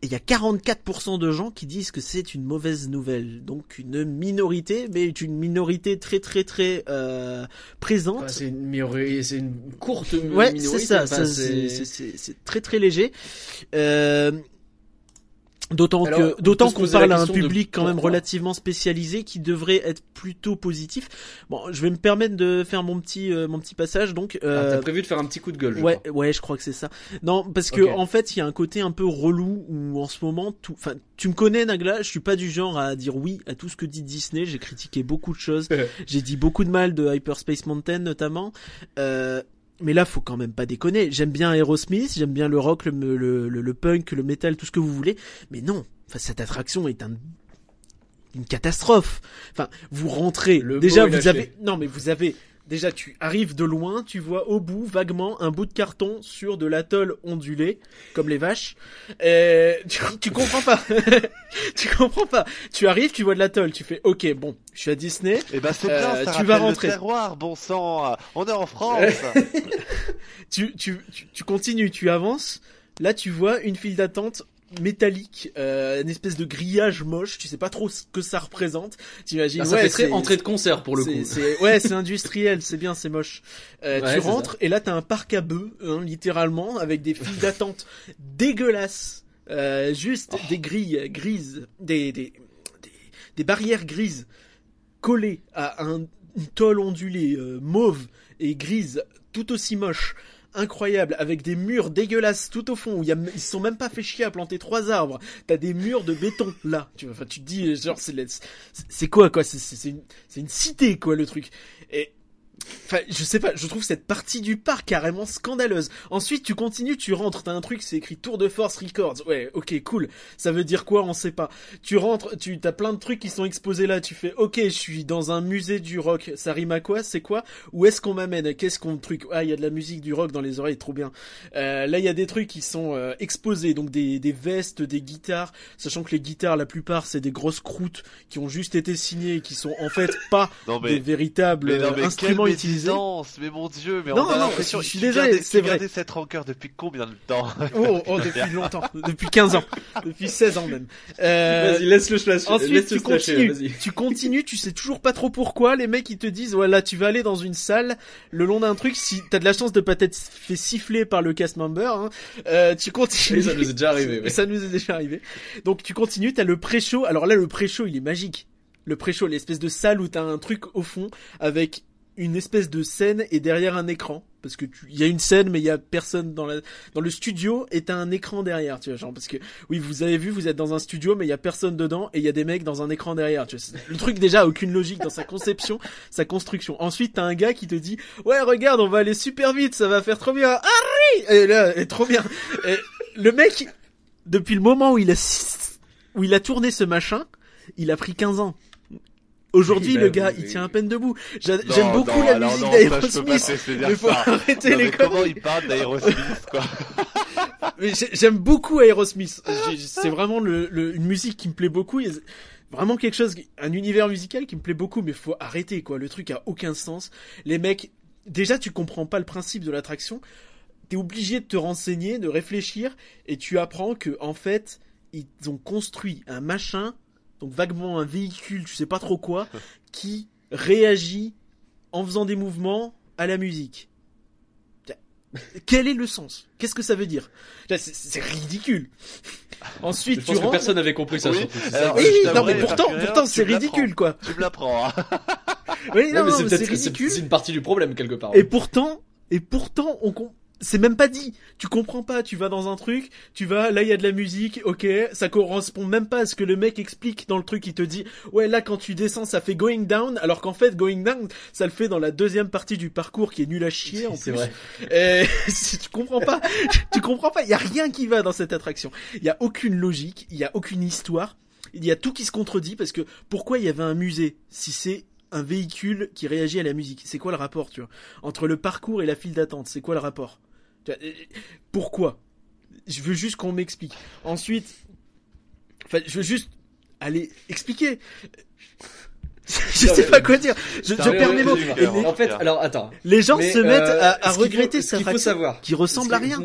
Et il y a 44% de gens qui disent que c'est une mauvaise nouvelle. Donc une minorité, mais une minorité très très très euh, présente. Enfin, c'est une, une courte mi- ouais, minorité. c'est ça, enfin, c'est très très léger. Euh, D'autant que d'autant qu'on parle à un de public quand même relativement spécialisé qui devrait être plutôt positif. Bon, je vais me permettre de faire mon petit euh, mon petit passage donc. Ah, euh, T'as prévu de faire un petit coup de gueule, je ouais, crois. ouais, je crois que c'est ça. Non, parce que en fait, il y a un côté un peu relou où en ce moment, tout, enfin, tu me connais, Nagla, je suis pas du genre à dire oui à tout ce que dit Disney. J'ai critiqué beaucoup de choses. [LAUGHS] J'ai dit beaucoup de mal de Hyperspace Mountain notamment. Euh, mais là, faut quand même pas déconner. J'aime bien Aerosmith, j'aime bien le rock, le, le, le, le punk, le metal, tout ce que vous voulez. Mais non, enfin, cette attraction est un une catastrophe. Enfin, vous rentrez. Le déjà, vous avez. Non, mais vous avez. Déjà, tu arrives de loin, tu vois au bout, vaguement, un bout de carton sur de l'atoll ondulé, comme les vaches. Euh, tu, tu comprends pas. [LAUGHS] tu comprends pas. Tu arrives, tu vois de l'atoll, tu fais, ok, bon, je suis à Disney. Et bah c'est Euh, bien, ça tu vas le rentrer. terroir, bon sang. On est en France. [LAUGHS] Tu, tu, tu, tu continues, tu avances. Là, tu vois une file d'attente métallique, euh, une espèce de grillage moche. Tu sais pas trop ce que ça représente. T'imagines Ah, ça ouais, fait très entrée de concert pour le coup. c'est- ouais, c'est industriel, c'est bien, c'est moche. Euh, Ouais, tu rentres et là t'as un parc à bœufs, hein, littéralement, avec des files [LAUGHS] d'attente dégueulasses, euh, juste des grilles grises, des, des, des, des barrières grises collées à un, une tôle ondulée mauve et grise, tout aussi moche. Incroyable, avec des murs dégueulasses tout au fond où y a, ils se sont même pas fait chier à planter trois arbres. T'as des murs de béton là. Tu, enfin, tu te dis genre c'est c'est- quoi quoi? C'est c'est- c'est une, c'est une cité quoi le truc. Et Enfin, je sais pas, je trouve cette partie du parc carrément scandaleuse. Ensuite, tu continues, tu rentres, t'as un truc, c'est écrit Tour de Force Records. Ouais, ok, cool. Ça veut dire quoi, on sait pas. Tu rentres, tu t'as plein de trucs qui sont exposés là. Tu fais, ok, je suis dans un musée du rock. Ça rime à quoi C'est quoi? Où est-ce qu'on m'amène? Qu'est-ce qu'on truc? Ah, il y a de la musique du rock dans les oreilles, trop bien. Euh, là, il y a des trucs qui sont euh, exposés, donc des, des vestes, des guitares, sachant que les guitares, la plupart, c'est des grosses croûtes qui ont juste été signées, et qui sont en fait pas Non des véritables Mais non, euh, mais instruments médisance, mais mon dieu, mais Non, on a non, l'impression je suis désolé, c'est vrai. gardais cette rancœur depuis combien de temps Oh, oh, [LAUGHS] depuis longtemps, depuis 15 ans, depuis 16 ans même. Euh, Vas-y, laisse-le slasher. Ensuite, laisse-le tu continues, tu continues, tu sais toujours pas trop pourquoi. Les mecs, ils te disent, voilà, tu vas aller dans une salle, le long d'un truc, si t'as de la chance de pas t'être fait siffler par le cast member, hein, euh, tu continues. Et ça nous est déjà arrivé, ouais. [LAUGHS] Ça nous est déjà arrivé. Donc, tu continues, t'as le pré-show. Alors là, le pré-show, il est magique. Le pré-show, l'espèce de salle où t'as un truc au fond, avec une espèce de scène et derrière un écran. parce que il y a une scène mais il y a personne dans la dans le studio et t'as un écran derrière tu vois genre parce que oui vous avez vu vous êtes dans un studio mais il y a personne dedans et il y a des mecs dans un écran derrière tu vois. Le truc déjà a aucune logique dans sa conception [LAUGHS] sa construction. Ensuite t'as un gars qui te dit ouais regarde on va aller super vite ça va faire trop bien. Harry! Et là est trop bien. Et le mec depuis le moment où il a où il a tourné ce machin il a pris 15 ans Aujourd'hui, bah le oui, gars, oui, il tient à peine debout. J'aime beaucoup non, la alors musique d'Aerosmith. Mais [LAUGHS] faut ça. arrêter Non, les comment il parle d'Aerosmith, quoi [LAUGHS] j'aime beaucoup Aerosmith. C'est vraiment le, le- une musique qui me plaît beaucoup. Il Vraiment quelque chose, un univers musical qui me plaît beaucoup, mais faut arrêter quoi. Le truc a aucun sens. Les mecs, déjà tu comprends pas le principe de l'attraction. T'es obligé de te renseigner, de réfléchir, et tu apprends que en fait ils ont construit un machin, donc vaguement un véhicule, tu sais pas trop quoi, [LAUGHS] qui réagit en faisant des mouvements à la musique. Quel est le sens? Qu'est-ce que ça veut dire? C'est ridicule. [LAUGHS] Ensuite, Je tu que rentres. personne n'avait compris ça. Oui. Alors. Oui, non, mais pourtant, pourtant, c'est ridicule, quoi. Tu me l'apprends, hein. Oui, Ouais, non, mais non, c'est mais peut-être c'est que c'est ridicule. c'est une partie du problème quelque part. Et pourtant, et pourtant, on c'est même pas dit. Tu comprends pas. Tu vas dans un truc, tu vas, là il y a de la musique, ok, ça correspond même pas à ce que le mec explique dans le truc. Il te dit, ouais, là quand tu descends, ça fait going down, alors qu'en fait, going down, ça le fait dans la deuxième partie du parcours qui est nul à chier en [LAUGHS] C'est plus. vrai. Et [LAUGHS] si tu comprends pas, tu comprends pas. Il y a rien qui va dans cette attraction. Il y a aucune logique, il y a aucune histoire. Il y a tout qui se contredit parce que pourquoi il y avait un musée si c'est un véhicule qui réagit à la musique? C'est quoi le rapport, tu vois? Entre le parcours et la file d'attente, c'est quoi le rapport? Pourquoi? Je veux juste qu'on m'explique. Ensuite, enfin, je veux juste aller expliquer. [LAUGHS] je sais pas quoi dire. Je, perds mes mots. les, En fait, alors attends. les gens Mais, se mettent euh, à, à ce qu'il regretter faut- ce cette qu'il faut savoir, qui ressemble à rien.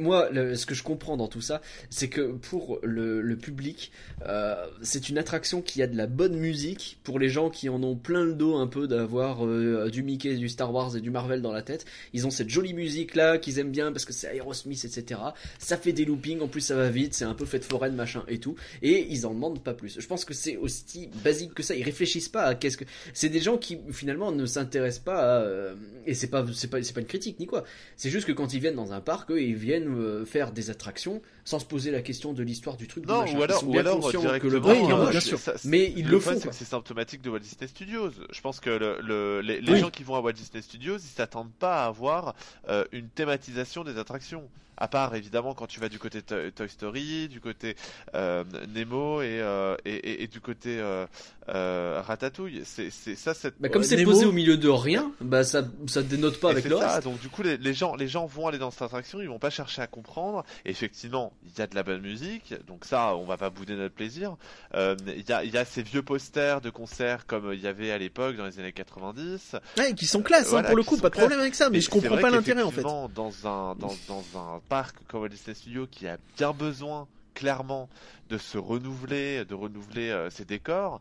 Moi, ce que je comprends dans tout ça, c'est que pour le, public, euh, c'est une attraction qui a de la bonne musique. Pour les gens qui en ont plein le dos un peu d'avoir euh, du Mickey, du Star Wars et du Marvel dans la tête, ils ont cette jolie musique là qu'ils aiment bien parce que c'est Aerosmith, etc. Ça fait des loopings, en plus ça va vite, c'est un peu fête foraine, machin et tout. Et ils en demandent pas plus. Je pense que c'est aussi basique que ça. Ils réfléchissent pas à qu'est-ce que. C'est des gens qui finalement ne s'intéressent pas à. euh, Et c'est pas, pas, pas une critique ni quoi. C'est juste que quand ils viennent dans un parc, eux, ils viennent euh, faire des attractions sans se poser la question de l'histoire du truc. Non, ou alors, ou alors que le Oui, parc, non, euh, bien sûr. ça- Mais ils le font, problème, c'est symptomatique de Walt Disney Studios. Je pense que le, le- les, les Oui. gens qui vont à Walt Disney Studios, ils s'attendent pas à avoir euh, une thématisation des attractions. À part évidemment quand tu vas du côté Toy Toy Story, du côté euh, Nemo et, euh, et, et- et du côté euh, euh, Ratatouille. C'est c'est ça cette Bah, comme c'est Nemo- posé au milieu de rien, bah ça, ça dénote pas Et avec le reste. donc du coup les, les gens les gens vont aller dans cette attraction, ils vont pas chercher à comprendre. Effectivement, il y a de la bonne musique, donc ça on va pas bouder notre plaisir. Euh, Il y, a, il y a ces vieux posters de concerts comme il y avait à l'époque dans les années 90. Ouais, qui sont classe, hein, Voilà, pour le coup, pas de problème avec ça, mais Et je comprends pas l'intérêt en fait. Dans un, dans, dans un parc comme Walt Studios qui a bien besoin, clairement, de se renouveler, de renouveler euh, ses décors,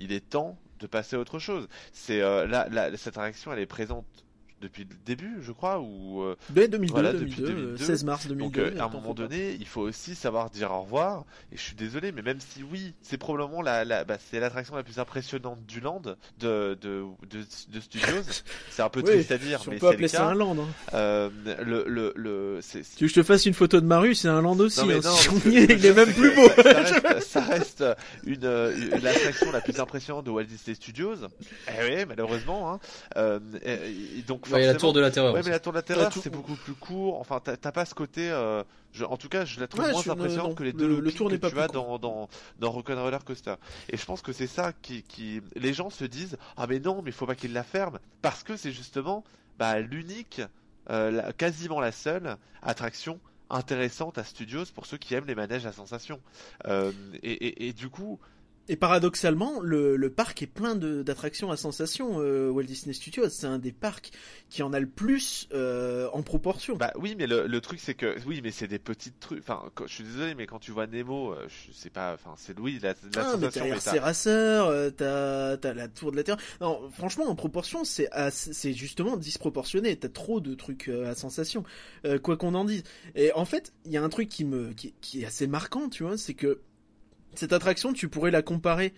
il est temps de passer à autre chose. C'est euh, là, là, cette attraction, elle est présente depuis le début, je crois, ou euh, Ouais, 2002, Voilà, 2002, depuis euh, 2002. 16 mars 2002. donc euh, à un moment pas- donné, il faut aussi savoir dire au revoir. Et je suis désolé, mais même si oui, c'est probablement la, la bah, c'est l'attraction la plus impressionnante du land de de de, de Studios. [LAUGHS] c'est un peu Oui, triste à dire, si on mais peut c'est appeler le ça un land. hein. Euh, le le le c'est Tu veux que je te fasse une photo de Maru, c'est un land aussi. Non, mais hein, non, si parce on y est, il est même plus beau. ça reste, ça reste une, une l'attraction la plus impressionnante de Walt Disney Studios. Eh oui, malheureusement. Hein. Euh, et- et donc Ouais, il y a la forcément- tour de la terreur. Ouais, mais la tour de la terreur, tour- c'est beaucoup plus court. Enfin, t'as pas ce côté. euh, je- en tout cas, je la trouve Ouais, moins impressionnante non, que les le- deux le loopings tour n'est que pas tu plus as dans dans dans Rock'n'Roller Coaster. Et je pense que c'est ça qui qui les gens se disent ah mais non, mais faut pas qu'ils la ferment parce que c'est justement bah l'unique, euh, la- quasiment la seule attraction intéressante à Studios pour ceux qui aiment les manèges à sensation. Euh, et, et, et du coup, Et paradoxalement, le, le parc est plein d'attractions à sensations. euh, Walt Disney Studios, c'est un des parcs qui en a le plus euh, en proportion. Bah oui, mais le, le truc c'est que oui, mais c'est des petites trucs. Enfin, je suis désolé, mais quand tu vois Nemo, euh, je sais pas. Enfin, c'est oui, la, la Ah, sensation. mais t'as- Racer, t'as t'as la Tour de la Terre. Non, franchement, en proportion, c'est c'est justement disproportionné. T'as trop de trucs à sensation, euh, quoi qu'on en dise. Et en fait, il y a un truc qui me qui, qui est assez marquant, tu vois, c'est que cette attraction, tu pourrais la comparer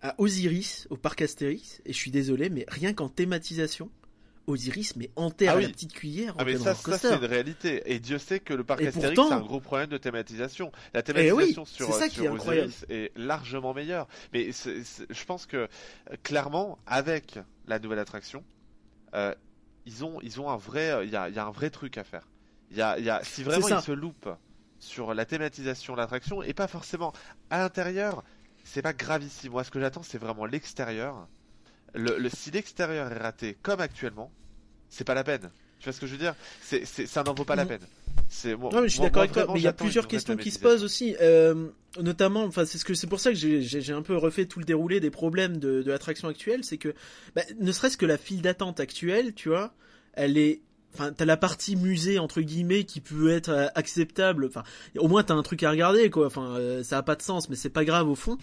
à Osiris au parc Astérix. Et je suis désolé, mais rien qu'en thématisation, Osiris mais enterre Ah oui. la petite cuillère Ah mais ça, ça c'est une réalité. Et Dieu sait que le parc Et Astérix pourtant- c'est un gros problème de thématisation. La Eh thématisation oui, sur, ça sur qui est. Osiris est largement meilleure. Mais je pense que euh, clairement avec la nouvelle attraction, euh, ils ont ils ont un vrai euh, il y a, il y a un vrai truc à faire. Il y a, il y a si vraiment ils se loupent sur la thématisation de l'attraction et pas forcément à l'intérieur, c'est pas gravissime. Moi ce que j'attends c'est vraiment l'extérieur. Le, le si l'extérieur est raté comme actuellement, c'est pas la peine. Tu vois ce que je veux dire? C'est, c'est, Ça n'en vaut pas la Mhm. peine. C'est, moi, Non, mais je suis d'accord avec toi. Mais il y a plusieurs questions qui se posent aussi, euh, notamment. Enfin, c'est ce que c'est pour ça que j'ai- j'ai j'ai un peu refait tout le déroulé des problèmes de, de l'attraction actuelle, c'est que bah, ne serait-ce que la file d'attente actuelle, tu vois, elle est. Enfin, t'as la partie musée entre guillemets qui peut être euh, acceptable. Enfin, au moins t'as un truc à regarder, quoi. Enfin, euh, ça a pas de sens, mais c'est pas grave au fond.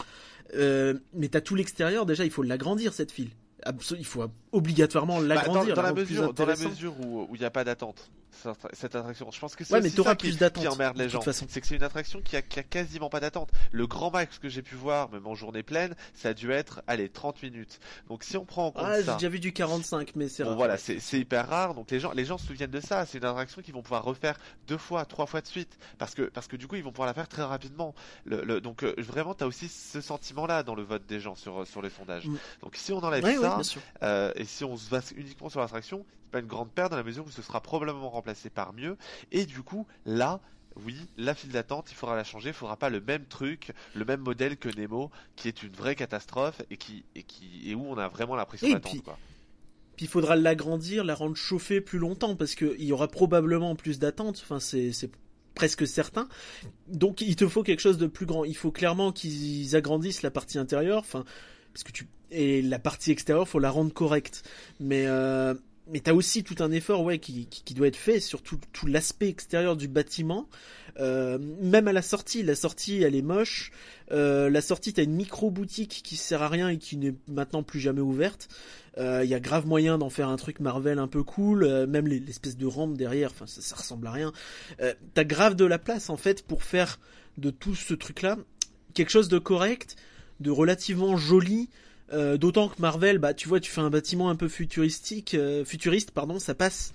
Euh, mais t'as tout l'extérieur. Déjà, il faut l'agrandir cette file. Absol- il faut obligatoirement Bah, l'agrandir. dans, dans la mesure, dans la mesure où où il n'y a pas d'attente, cette attraction, je pense que c'est Ouais, mais ça qui, emmerde de les gens. C'est que c'est une attraction qui a, qui a quasiment pas d'attente. Le grand max que j'ai pu voir, même en journée pleine, ça a dû être, allez, 30 minutes. Donc si on prend en compte Ah, j'ai déjà vu du 45, mais c'est bon, rare. voilà, c'est hyper rare. Donc les gens, les gens se souviennent de ça. C'est une attraction qu'ils vont pouvoir refaire deux fois, trois fois de suite, parce que parce que du coup ils vont pouvoir la faire très rapidement. Le, le- donc euh, vraiment, t'as aussi ce sentiment-là dans le vote des gens sur sur les sondages. Mm. Donc si on enlève Ouais, ça, euh, et si on se base uniquement sur l'attraction, c'est pas une grande perte dans la mesure où ce sera probablement remplacé par mieux. Et du coup, là, oui, la file d'attente, il faudra la changer. Il faudra pas le même truc, le même modèle que Nemo, qui est une vraie catastrophe et qui et qui et où on a vraiment l'impression d'attendre. puis-. Puis il faudra l'agrandir, la rendre chauffer plus longtemps parce qu'il y aura probablement plus d'attente. Enfin, c'est c'est presque certain. Donc il te faut quelque chose de plus grand. Il faut clairement qu'ils agrandissent la partie intérieure. Enfin, parce que tu et la partie extérieure, faut la rendre correcte. Mais euh, mais t'as aussi tout un effort ouais qui, qui, doit être fait sur tout, tout l'aspect extérieur du bâtiment. Euh, même à la sortie, la sortie elle est moche. Euh, la sortie t'as une micro boutique qui sert à rien et qui n'est maintenant plus jamais ouverte. Il y a grave moyen d'en faire un truc Marvel un peu cool, euh, même les- l'espèce de rampe derrière, enfin ça, ça ressemble à rien. Euh, T'as grave de la place en fait pour faire de tout ce truc-là quelque chose de correct, de relativement joli. Euh, D'autant que Marvel, bah tu vois, tu fais un bâtiment un peu futuristique, euh, futuriste, pardon, ça passe.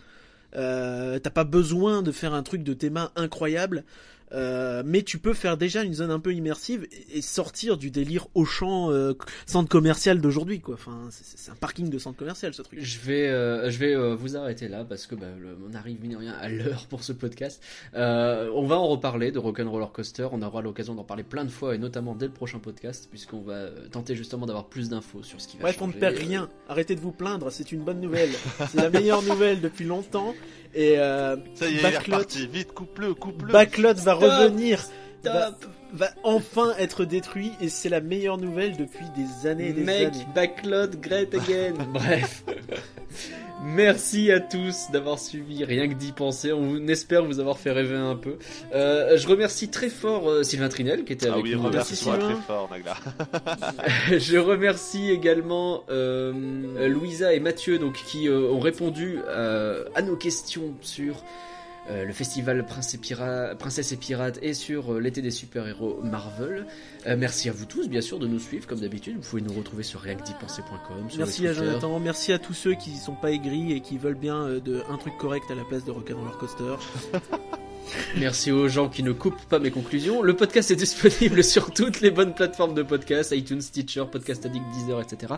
Euh, T'as pas besoin de faire un truc de théma incroyable. Euh, mais tu peux faire déjà une zone un peu immersive et, et sortir du délire Auchan euh, centre commercial d'aujourd'hui quoi. Enfin, c'est c'est un parking de centre commercial ce truc. Je vais, euh, je vais euh, vous arrêter là parce que bah, le- on arrive mine de rien à l'heure pour ce podcast. Euh, on va en reparler de Rock'n'Roller Coaster. On aura l'occasion d'en parler plein de fois et notamment dès le prochain podcast puisqu'on va tenter justement d'avoir plus d'infos sur ce qui va Bref, on ne changer. perd rien. Arrêtez de vous plaindre, c'est une bonne nouvelle. c'est la meilleure nouvelle depuis longtemps. Et euh, Ça y est, Backlot, reparti. Vite, coupe-le, coupe-le. Backlot va Stop. revenir, va, Top va enfin être détruit et c'est la meilleure nouvelle depuis des années et des Make années. backlot great [LAUGHS] again. Bref. Merci à tous d'avoir suivi Rien que d'y penser. On espère vous avoir fait rêver un peu. Euh, je remercie très fort euh, Sylvain Trinel qui était Ah avec oui, nous. Sylvain. très fort, Nagla. [LAUGHS] Je remercie également euh, Louisa et Mathieu donc qui euh, ont répondu euh, à nos questions sur euh, le festival Prince et Pira- Princesse et Pirates et sur euh, l'été des super-héros Marvel. Euh, merci à vous tous bien sûr de nous suivre comme d'habitude. Vous pouvez nous retrouver sur reactdypenser.com. sur Merci à. Jonathan, merci à tous ceux qui sont pas aigris et qui veulent bien euh, de, un truc correct à la place de Rock'n'Roller Coaster. [LAUGHS] Merci aux gens qui ne coupent pas mes conclusions. Le podcast est disponible [LAUGHS] sur toutes les bonnes plateformes de podcast, iTunes, Stitcher, Podcast Addict, Deezer, etc.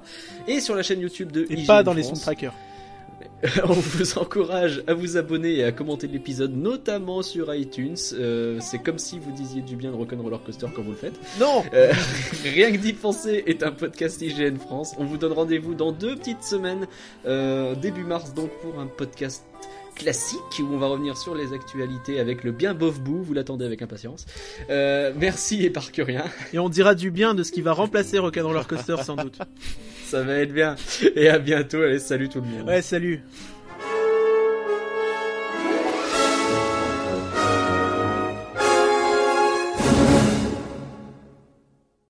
Et sur la chaîne YouTube de Et IGN pas dans les France. soundtrackers. [LAUGHS] On vous encourage à vous abonner et à commenter l'épisode, notamment sur iTunes. Euh, c'est comme si vous disiez du bien de Rock'n'Roller Coaster quand vous le faites. Non Euh, [LAUGHS] Rien que d'y penser est un podcast IGN France. On vous donne rendez-vous dans deux petites semaines, euh, début mars donc pour un podcast classique où on va revenir sur les actualités avec le bien bof bout. Vous l'attendez avec impatience. Euh, merci et par que rien. Et on dira du bien de ce qui va remplacer Rock'n'Roller Coaster sans doute. [LAUGHS] Ça va être bien. Et à bientôt. Allez, salut tout le monde. Ouais, salut